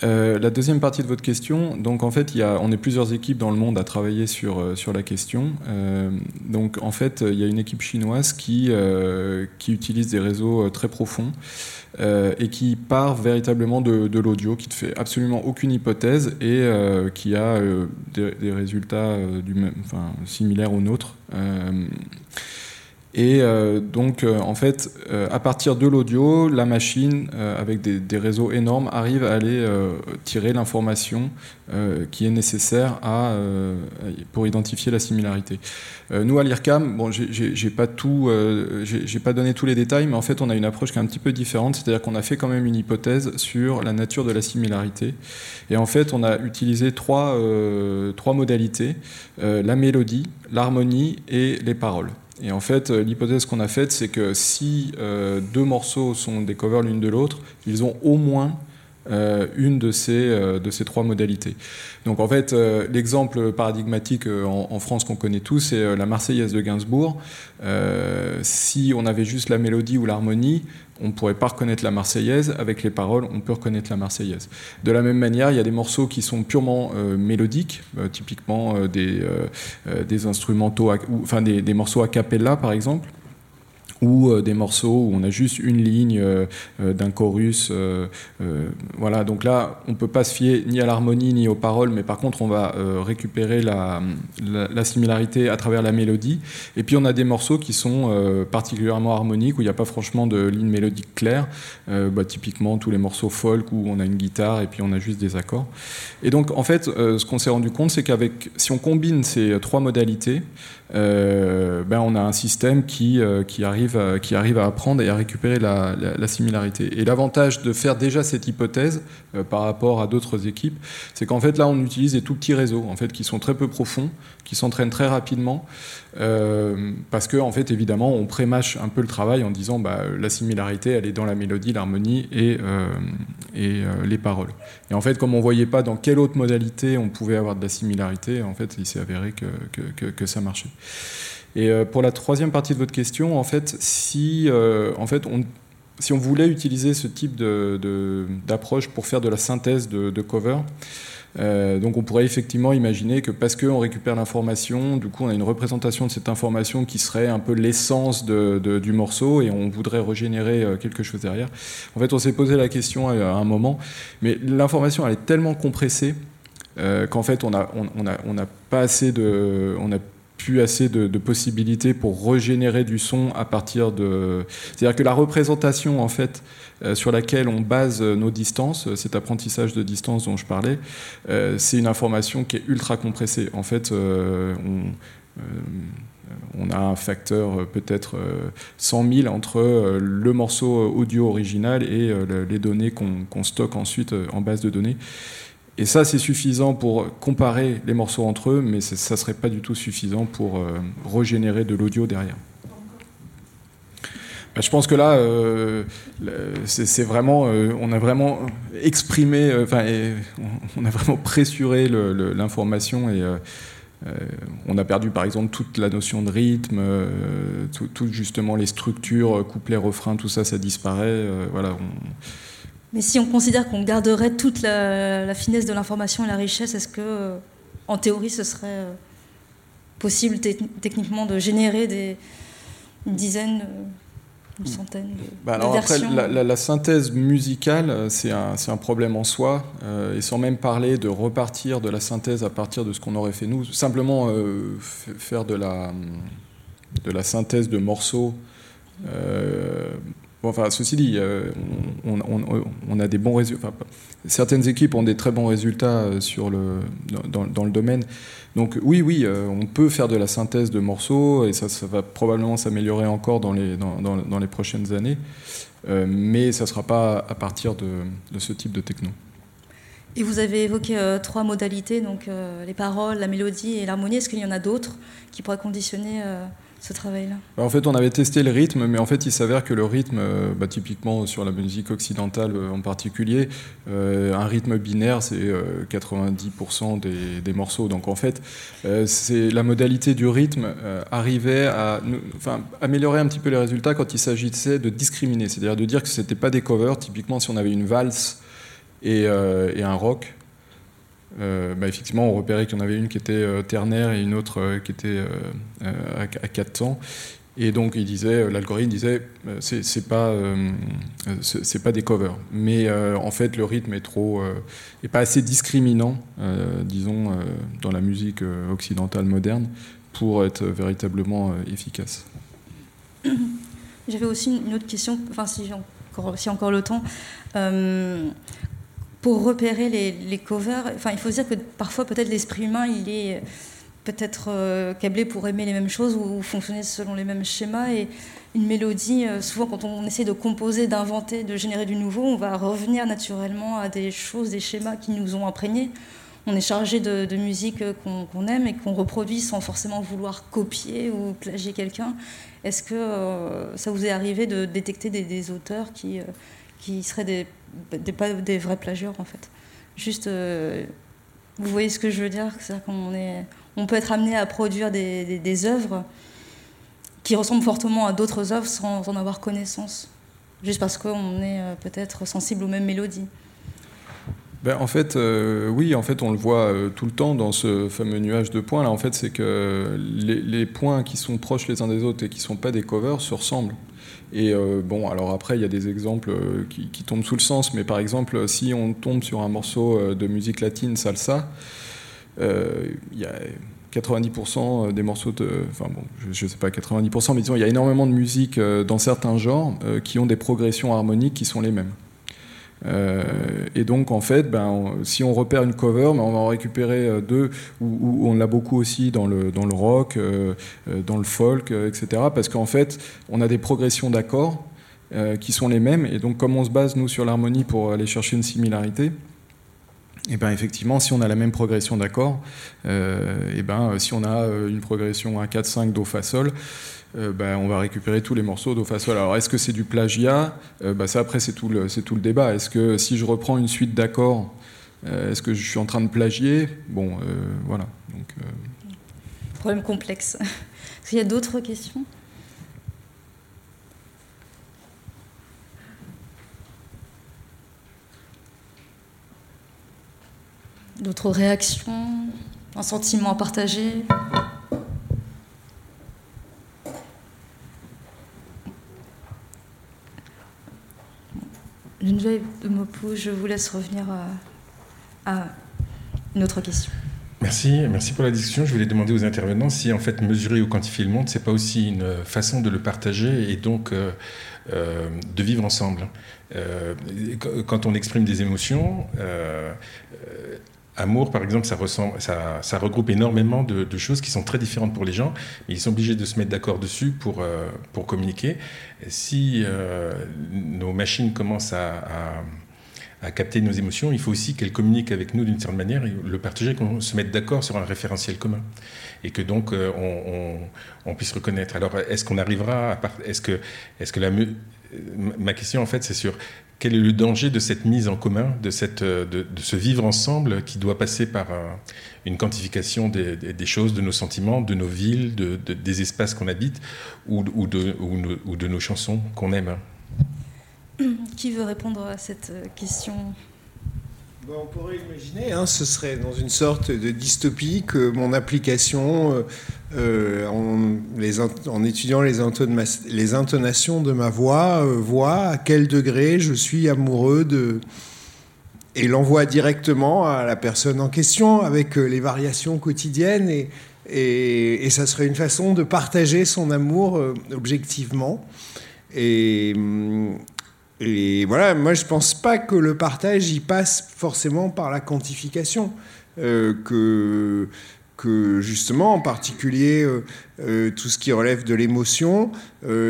La deuxième partie de votre question, donc en fait, il y a, on est plusieurs équipes dans le monde à travailler sur, sur la question. Donc en fait, il y a une équipe chinoise qui, qui utilise des réseaux très profonds euh, et qui part véritablement de, l'audio, qui ne fait absolument aucune hypothèse et euh, qui a euh, des, résultats similaires aux nôtres. Et euh, donc, euh, en fait, euh, à partir de l'audio, la machine, euh, avec des, des réseaux énormes, arrive à aller euh, tirer l'information euh, qui est nécessaire à, pour identifier la similarité. Nous, à l'IRCAM, bon, j'ai- pas tout, j'ai pas donné tous les détails, mais en fait, on a une approche qui est un petit peu différente, c'est-à-dire qu'on a fait quand même une hypothèse sur la nature de la similarité. Et en fait, on a utilisé trois, trois modalités la mélodie, l'harmonie et les paroles. Et en fait, euh, l'hypothèse qu'on a faite, c'est que si euh, deux morceaux sont des covers l'une de l'autre, ils ont au moins euh, une de ces, euh, de ces trois modalités. Donc en fait, euh, l'exemple paradigmatique en, France qu'on connaît tous, c'est la Marseillaise de Gainsbourg. Si on avait juste la mélodie ou l'harmonie, on ne pourrait pas reconnaître la Marseillaise. Avec les paroles, on peut reconnaître la Marseillaise. De la même manière, il y a des morceaux qui sont purement mélodiques, typiquement des, des instrumentaux, enfin des, des morceaux a cappella par exemple ou euh, des morceaux où on a juste une ligne euh, euh, d'un chorus. voilà, donc là, on peut pas se fier ni à l'harmonie ni aux paroles, mais par contre, on va récupérer la, la, la similarité à travers la mélodie. Et puis, on a des morceaux qui sont particulièrement harmoniques, où il n'y a pas franchement de ligne mélodique claire. Bah, typiquement, tous les morceaux folk où on a une guitare et puis on a juste des accords. Et donc, en fait, ce qu'on s'est rendu compte, c'est qu'avec, si on combine ces trois modalités, ben on a un système qui, euh, qui, arrive à, qui arrive à apprendre et à récupérer la, la- la similarité. Et l'avantage de faire déjà cette hypothèse euh, par rapport à d'autres équipes, c'est qu'en fait là on utilise des tout petits réseaux en fait, qui sont très peu profonds, qui s'entraînent très rapidement, euh, parce que en fait évidemment on prémâche un peu le travail en disant bah, la similarité elle est dans la mélodie, l'harmonie et, euh, et euh, les paroles. Et en fait comme on voyait pas dans quelle autre modalité on pouvait avoir de la similarité, en fait il s'est avéré que, que, ça marchait. Et pour la troisième partie de votre question, en fait, si, en fait, on, si on voulait utiliser ce type d'approche pour faire de la synthèse de, de cover, euh, donc on pourrait effectivement imaginer que parce qu'on récupère l'information, du coup on a une représentation de cette information qui serait un peu l'essence du morceau et on voudrait régénérer euh, quelque chose derrière. En fait on s'est posé la question à, à un moment, mais l'information elle est tellement compressée euh, qu'en fait on n'a pas assez de... plus assez de, possibilités pour régénérer du son à partir de... C'est-à-dire que la représentation, en fait, euh, sur laquelle on base euh, nos distances, euh, cet apprentissage de distance dont je parlais, c'est une information qui est ultra compressée. En fait, on, a un facteur peut-être euh, 100 000 entre le morceau audio original et le- les données qu'on stocke ensuite en base de données. Et ça, c'est suffisant pour comparer les morceaux entre eux, mais ça ne serait pas du tout suffisant pour euh, régénérer de l'audio derrière. Bah, je pense que là, euh, c'est vraiment, euh, on a vraiment exprimé, euh, enfin, on a vraiment pressuré l'information et on a perdu par exemple toute la notion de rythme, tout, justement les structures, couplet, refrain, tout ça, ça disparaît. voilà, Mais si on considère qu'on garderait toute la, la finesse de l'information et la richesse, est-ce que, euh, en théorie, ce serait euh, possible te- techniquement de générer des, une dizaine, euh, une centaine de, Bah de alors après, versions la, la- la synthèse musicale, c'est un, problème en soi, euh, et sans même parler de repartir de la synthèse à partir de ce qu'on aurait fait nous, simplement euh, faire de la, de la synthèse de morceaux, euh, Enfin, ceci dit, euh, on, a des bons résultats. certaines équipes ont des très bons résultats euh, sur le, dans, le domaine. Donc oui, oui, euh, on peut faire de la synthèse de morceaux et ça, ça va probablement s'améliorer encore dans les, dans, dans- les prochaines années. Mais ça ne sera pas à partir de, ce type de techno. Et vous avez évoqué trois modalités, donc les paroles, la mélodie et l'harmonie. Est-ce qu'il y en a d'autres qui pourraient conditionner ce travail-là Bah, En fait, on avait testé le rythme, mais en fait, il s'avère que le rythme, euh, bah, typiquement sur la musique occidentale euh, en particulier, euh, un rythme binaire, c'est euh, 90% des, morceaux. Donc en fait, c'est la modalité du rythme arrivait à améliorer un petit peu les résultats quand il s'agissait de discriminer, c'est-à-dire de dire que c'était pas des covers. Typiquement, si on avait une valse et un rock. Euh, bah, effectivement, on repérait qu'il y en avait une qui était euh, ternaire et une autre euh, qui était à, à 4 temps. Et donc, il disait, l'algorithme disait, c'est c'est pas, c'est pas des covers. Mais en fait, le rythme est trop, est pas assez discriminant, disons, dans la musique occidentale moderne, pour être véritablement efficace. J'avais aussi une autre question, enfin si j'ai encore le temps. Euh, pour repérer les, covers, enfin, il faut dire que parfois peut-être l'esprit humain il est peut-être euh, câblé pour aimer les mêmes choses ou fonctionner selon les mêmes schémas et une mélodie, euh, souvent quand on essaie de composer, d'inventer, de générer du nouveau, on va revenir naturellement à des choses, des schémas qui nous ont imprégnés. On est chargé de, musique euh, qu'on aime et qu'on reproduit sans forcément vouloir copier ou plagier quelqu'un. Est-ce que euh, ça vous est arrivé de détecter des, des auteurs qui, euh, qui seraient des, des, pas des vrais plagieurs en fait Juste, euh, vous voyez ce que je veux dire C'est-à-dire qu'on est, on peut être amené à produire des, des, œuvres qui ressemblent fortement à d'autres œuvres sans en avoir connaissance, juste parce qu'on est euh, peut-être sensible aux mêmes mélodies. Ben, en fait, euh, oui, en fait, on le voit tout le temps dans ce fameux nuage de points. Là, en fait, c'est que les, les points qui sont proches les uns des autres et qui sont pas des covers se ressemblent. Et euh, bon, alors après, il y a des exemples euh, qui, tombent sous le sens, mais par exemple, si on tombe sur un morceau euh, de musique latine salsa, euh, il y a 90% des morceaux de. Enfin bon, je ne sais pas 90%, mais disons, il y a énormément de musique euh, dans certains genres euh, qui ont des progressions harmoniques qui sont les mêmes. Euh, et donc, en fait, ben, si on repère une cover, ben, on va en récupérer euh, deux, ou on l'a beaucoup aussi dans le, dans le rock, euh, dans le folk, etc. Parce qu'en fait, on a des progressions d'accords qui sont les mêmes. Et donc, comme on se base, nous, sur l'harmonie pour aller chercher une similarité, et ben effectivement, si on a la même progression d'accords, et ben si on a une progression 1 4 5 do fa sol, euh, ben, on va récupérer tous les morceaux sol. Alors est-ce que c'est du plagiat? Euh, ben, ça après c'est tout le débat. Est-ce que si je reprends une suite d'accords, euh, est-ce que je suis en train de plagier? Bon, voilà. Problème complexe. [laughs] Est-ce qu'il y a d'autres questions? D'autres réactions? Un sentiment à Je vous laisse revenir à, à une autre question. Merci, merci pour la discussion. Je voulais demander aux intervenants si en fait mesurer ou quantifier le monde, c'est pas aussi une façon de le partager et donc euh, euh, de vivre ensemble. Euh, quand on exprime des émotions, euh, euh, amour par exemple, ça, ressemble, ça, regroupe énormément de, choses qui sont très différentes pour les gens, mais ils sont obligés de se mettre d'accord dessus pour, euh, pour communiquer. Si euh, nos machines commencent à, à capter nos émotions, il faut aussi qu'elles communiquent avec nous d'une certaine manière et le partager, qu'on se mette d'accord sur un référentiel commun et que donc euh, on, on, on, puisse reconnaître. Alors, est-ce qu'on arrivera à part... Est-ce que, est-ce que la... Ma question, en fait, c'est sur quel est le danger de cette mise en commun, de, cette, de, de ce vivre ensemble qui doit passer par un, une quantification des, choses, de nos sentiments, de nos villes, de, de des espaces qu'on habite ou, ou, de, ou, ou de nos chansons qu'on aime? Qui veut répondre à cette question? Bon, On pourrait imaginer, hein, ce serait dans une sorte de dystopie que mon application, euh, en, les, en, étudiant les, intonations de ma voix, euh, voit à quel degré je suis amoureux de... et l'envoie directement à la personne en question avec euh, les variations quotidiennes. Et, et, ça serait une façon de partager son amour euh, objectivement. Et, hum, et voilà, moi je pense pas que le partage y passe forcément par la quantification. Euh, que, justement, en particulier, euh, euh, tout ce qui relève de l'émotion,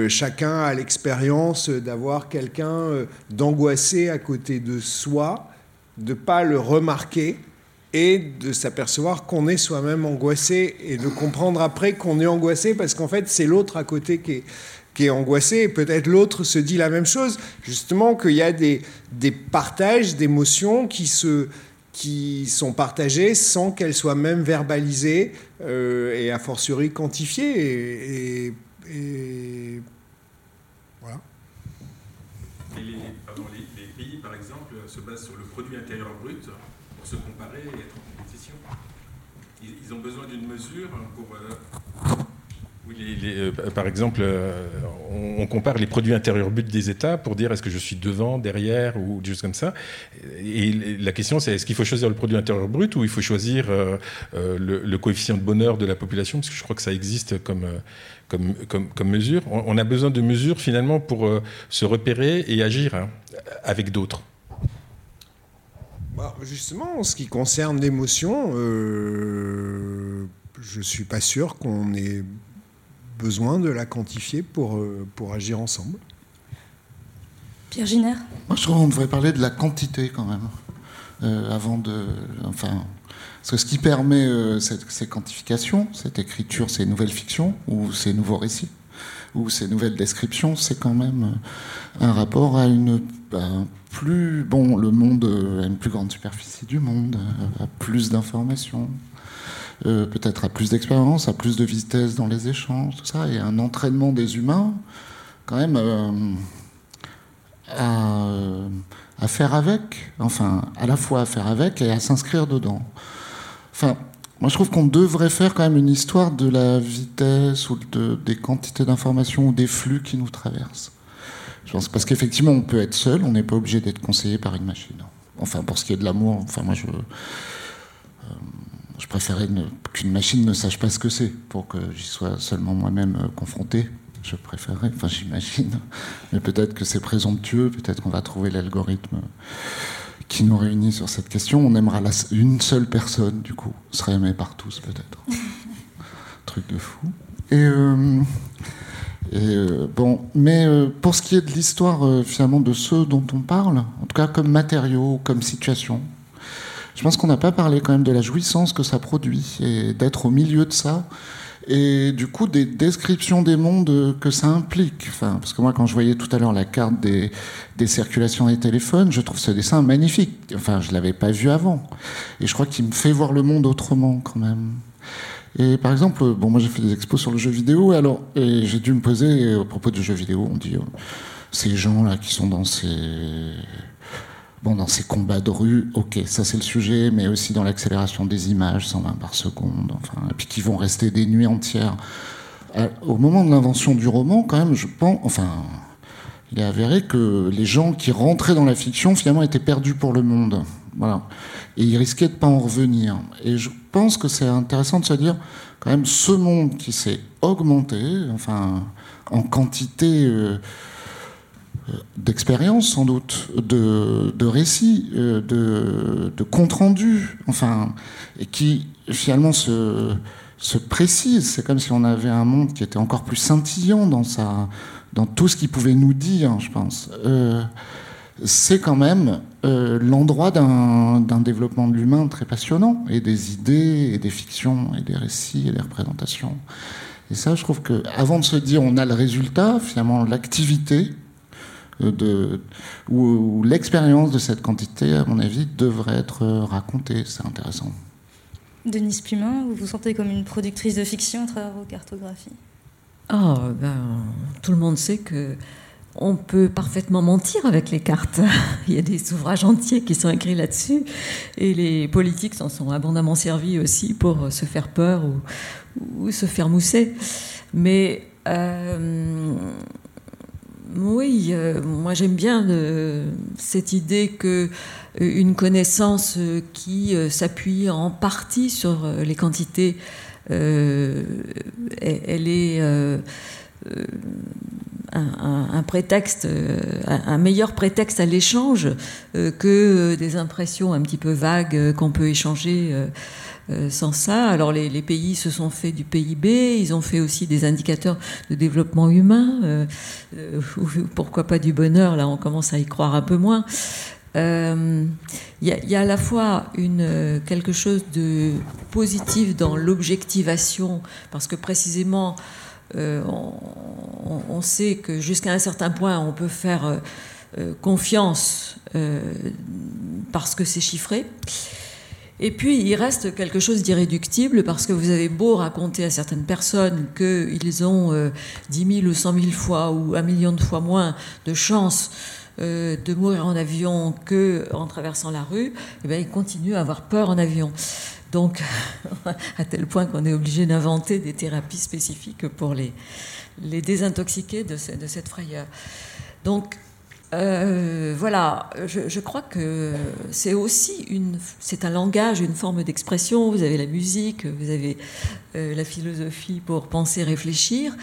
chacun a l'expérience d'avoir quelqu'un d'angoissé à côté de soi, de pas le remarquer et de s'apercevoir qu'on est soi-même angoissé et de comprendre après qu'on est angoissé parce qu'en fait c'est l'autre à côté qui est, qui est angoissé peut-être l'autre se dit la même chose. Justement qu'il y a des, des partages d'émotions qui qui sont partagées sans qu'elles soient même verbalisées euh, et a fortiori quantifiées. Et, voilà. Et les, pays, par exemple, se basent sur le produit intérieur brut pour se comparer et être en compétition. Ils, ils ont besoin d'une mesure pour. euh, oui, euh, par exemple, euh, on, compare les produits intérieurs bruts des États pour dire est-ce que je suis devant, derrière ou des choses comme ça. Et la question, c'est est-ce qu'il faut choisir le produit intérieur brut ou il faut choisir euh, le, coefficient de bonheur de la population? Parce que je crois que ça existe comme, comme, comme, mesure. On, a besoin de mesures finalement pour se repérer et agir hein, avec d'autres. Bah, justement, en ce qui concerne l'émotion, je ne suis pas sûr qu'on ait besoin de la quantifier pour, euh, pour agir ensemble. Pierre Giner Moi, je trouve qu'on devrait parler de la quantité quand même, euh, avant de. Enfin, parce que ce qui permet euh, cette- ces quantifications, cette écriture, ces nouvelles fictions ou ces nouveaux récits ou ces nouvelles descriptions, c'est quand même un rapport à une un plus bon le monde à une plus grande superficie du monde, à plus d'informations. Euh, peut-être à plus d'expérience, à plus de vitesse dans les échanges, tout ça, et un entraînement des humains, quand même, euh, à, faire avec, enfin, à la fois à faire avec et à s'inscrire dedans. Enfin, moi je trouve qu'on devrait faire quand même une histoire de la vitesse ou de, des quantités d'informations ou des flux qui nous traversent. Je pense parce qu'effectivement on peut être seul, on n'est pas obligé d'être conseillé par une machine. Enfin, pour ce qui est de l'amour, enfin moi je, euh, je préférais ne- qu'une machine ne sache pas ce que c'est pour que j'y sois seulement moi-même euh, confronté. Je préférerais, enfin j'imagine. Mais peut-être que c'est présomptueux, peut-être qu'on va trouver l'algorithme qui nous réunit sur cette question. On aimera la- une seule personne, du coup. Serait aimé par tous, peut-être. [laughs] Truc de fou. Et, euh, et, euh, bon, mais euh, pour ce qui est de l'histoire, euh, finalement, de ceux dont on parle, en tout cas comme matériaux, comme situation, je pense qu'on n'a pas parlé quand même de la jouissance que ça produit et d'être au milieu de ça. Et du coup, des descriptions des mondes que ça implique. Enfin, parce que moi, quand je voyais tout à l'heure la carte des, des circulations des téléphones, je trouve ce dessin magnifique. Enfin, je l'avais pas vu avant. Et je crois qu'il me fait voir le monde autrement, quand même. Et par exemple, bon, moi j'ai fait des expos sur le jeu vidéo, alors, et j'ai dû me poser, euh, à propos du jeu vidéo, on dit, euh, ces gens-là qui sont dans ces, bon, dans ces combats de rue, ok, ça c'est le sujet, mais aussi dans l'accélération des images, 120 par seconde, enfin, et puis qui vont rester des nuits entières. Euh, Au moment de l'invention du roman, quand même, je pense, enfin, il est avéré que les gens qui rentraient dans la fiction, finalement, étaient perdus pour le monde. Voilà. Et ils risquaient de pas en revenir. Et je pense que c'est intéressant de se dire, quand même, ce monde qui s'est augmenté, enfin, en quantité euh, d'expérience, sans doute, de, récits, euh, de, de comptes rendus, enfin, et qui, finalement, se, se précise. C'est comme si on avait un monde qui était encore plus scintillant dans sa, dans tout ce qu'il pouvait nous dire, je pense. Euh, c'est quand même euh, l'endroit d'un développement de l'humain très passionnant, et des idées, et des fictions, et des récits, et des représentations. Et ça, je trouve que, avant de se dire on a le résultat, finalement, l'activité de, ou l'expérience de cette quantité, à mon avis, devrait être euh, racontée. C'est intéressant. Denise Pumin, vous vous sentez comme une productrice de fiction à travers vos cartographies? Ah, ben, tout le monde sait que on peut parfaitement mentir avec les cartes. [laughs] Il y a des ouvrages entiers qui sont écrits là-dessus, et les politiques s'en sont abondamment servis aussi pour se faire peur ou, ou se faire mousser. Mais euh, oui, euh, moi j'aime bien euh, cette idée que euh, une connaissance qui s'appuie en partie sur les quantités, elle, est un, prétexte, un meilleur prétexte à l'échange que des impressions un petit peu vagues qu'on peut échanger euh, sans ça. Alors les, pays se sont fait du PIB, ils ont fait aussi des indicateurs de développement humain, euh, euh, ou [laughs] pourquoi pas du bonheur, là on commence à y croire un peu moins. Il y, a- à la fois une, quelque chose de positif dans l'objectivation, parce que précisément, on, sait que jusqu'à un certain point, on peut faire confiance parce que c'est chiffré. Et puis, il reste quelque chose d'irréductible parce que vous avez beau raconter à certaines personnes qu'ils ont euh, 10 000 ou 100 000 fois ou un million de fois moins de chances euh, de mourir en avion qu'en traversant la rue, eh bien, ils continuent à avoir peur en avion. Donc, [laughs] à tel point qu'on est obligé d'inventer des thérapies spécifiques pour les, désintoxiquer de, de cette frayeur. Donc, euh, voilà, je, je crois que c'est aussi une, c'est un langage, une forme d'expression. Vous avez la musique, vous avez euh, la philosophie pour penser, réfléchir.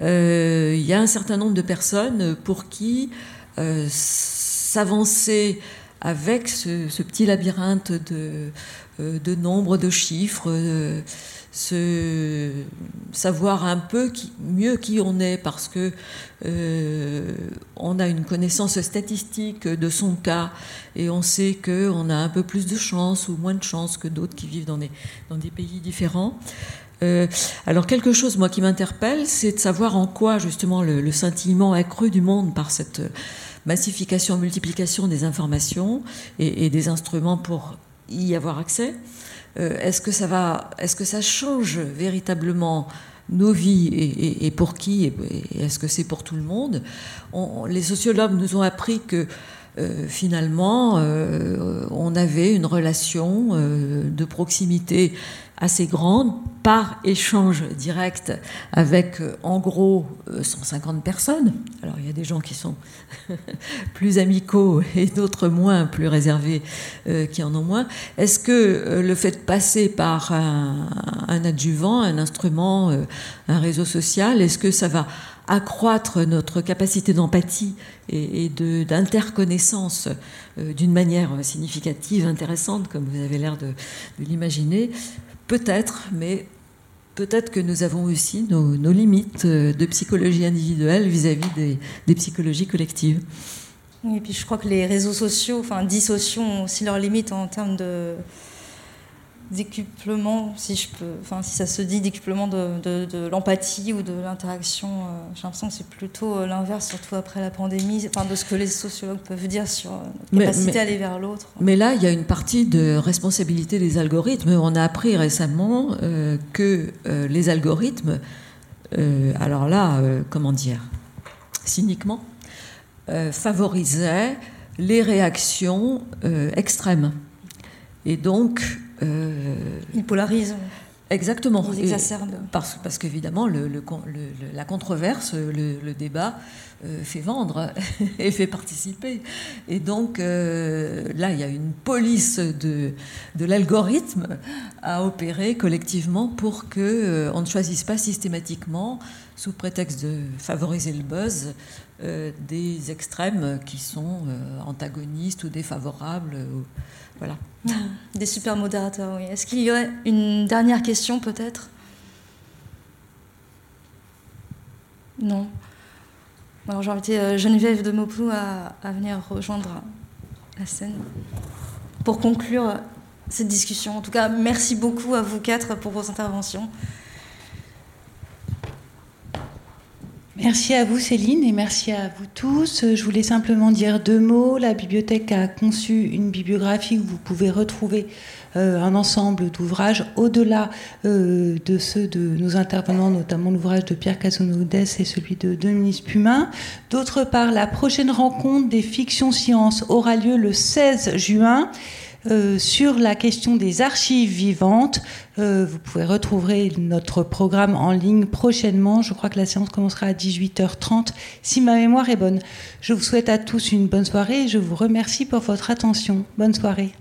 Euh, Il y a un certain nombre de personnes pour qui euh, s'avancer avec ce, ce petit labyrinthe de, euh, de nombres, de chiffres, savoir un peu mieux qui on est parce que euh, on a une connaissance statistique de son cas et on sait que on a un peu plus de chance ou moins de chance que d'autres qui vivent dans des, dans des pays différents. Euh, alors quelque chose moi qui m'interpelle, c'est de savoir en quoi justement le, le scintillement accru du monde par cette massification, multiplication des informations et des instruments pour y avoir accès. Euh, est-ce que ça va, est-ce que ça change véritablement nos vies et, pour qui et, est-ce que c'est pour tout le monde? On- Les sociologues nous ont appris que euh, finalement, euh, on avait une relation de proximité assez grande par échange direct avec, euh, en gros, euh, 150 personnes. Alors, il y a des gens qui sont [laughs] plus amicaux et d'autres moins, plus réservés, euh, qui en ont moins. Est-ce que euh, le fait de passer par un, adjuvant, un instrument, euh, un réseau social, est-ce que ça va accroître notre capacité d'empathie et, d'interconnaissance euh, d'une manière significative, intéressante, comme vous avez l'air de l'imaginer? Peut-être, mais peut-être que nous avons aussi nos, limites euh, de psychologie individuelle vis-à-vis des, psychologies collectives. Et puis je crois que les réseaux sociaux, enfin dits sociaux, ont aussi leurs limites en termes de décuplement, si je peux, enfin si ça se dit décuplement de, de- de l'empathie ou de l'interaction. euh, J'ai l'impression que c'est plutôt euh, l'inverse, surtout après la pandémie, enfin de ce que les sociologues peuvent dire sur euh, notre Mais- capacité mais- à aller vers l'autre. Mais là, il y a une partie de responsabilité des algorithmes. On a appris récemment euh, que euh, les algorithmes, euh, alors là, comment dire, cyniquement, favorisaient les réactions extrêmes. Et donc... euh, Ils polarisent. Exactement. Exacerbent. Parce, parce qu'évidemment, le, le con- le- le- la controverse, le, débat euh, fait vendre [laughs] et fait participer. Et donc, euh, là, il y a une police de, de l'algorithme à opérer collectivement pour que euh, on ne choisisse pas systématiquement, sous prétexte de favoriser le buzz, des extrêmes qui sont antagonistes ou défavorables. ou- voilà. [laughs] Des super modérateurs, oui. Est-ce qu'il y aurait une dernière question peut-être? Non. Alors j'ai invité euh, Geneviève de Mopou à, à venir rejoindre la scène pour conclure cette discussion. En tout cas, merci beaucoup à vous quatre pour vos interventions. Merci à vous Céline et merci à vous tous. Je voulais simplement dire deux mots. La bibliothèque a conçu une bibliographie où vous pouvez retrouver euh, un ensemble d'ouvrages au-delà euh, de ceux de nos intervenants, notamment l'ouvrage de Pierre Casonodès et celui de Dominique Pumin. D'autre part, la prochaine rencontre des fictions sciences aura lieu le 16 juin. Euh, sur la question des archives vivantes. Euh, vous pouvez retrouver notre programme en ligne prochainement. Je crois que la séance commencera à 18h30, si ma mémoire est bonne. Je vous souhaite à tous une bonne soirée et je vous remercie pour votre attention. Bonne soirée.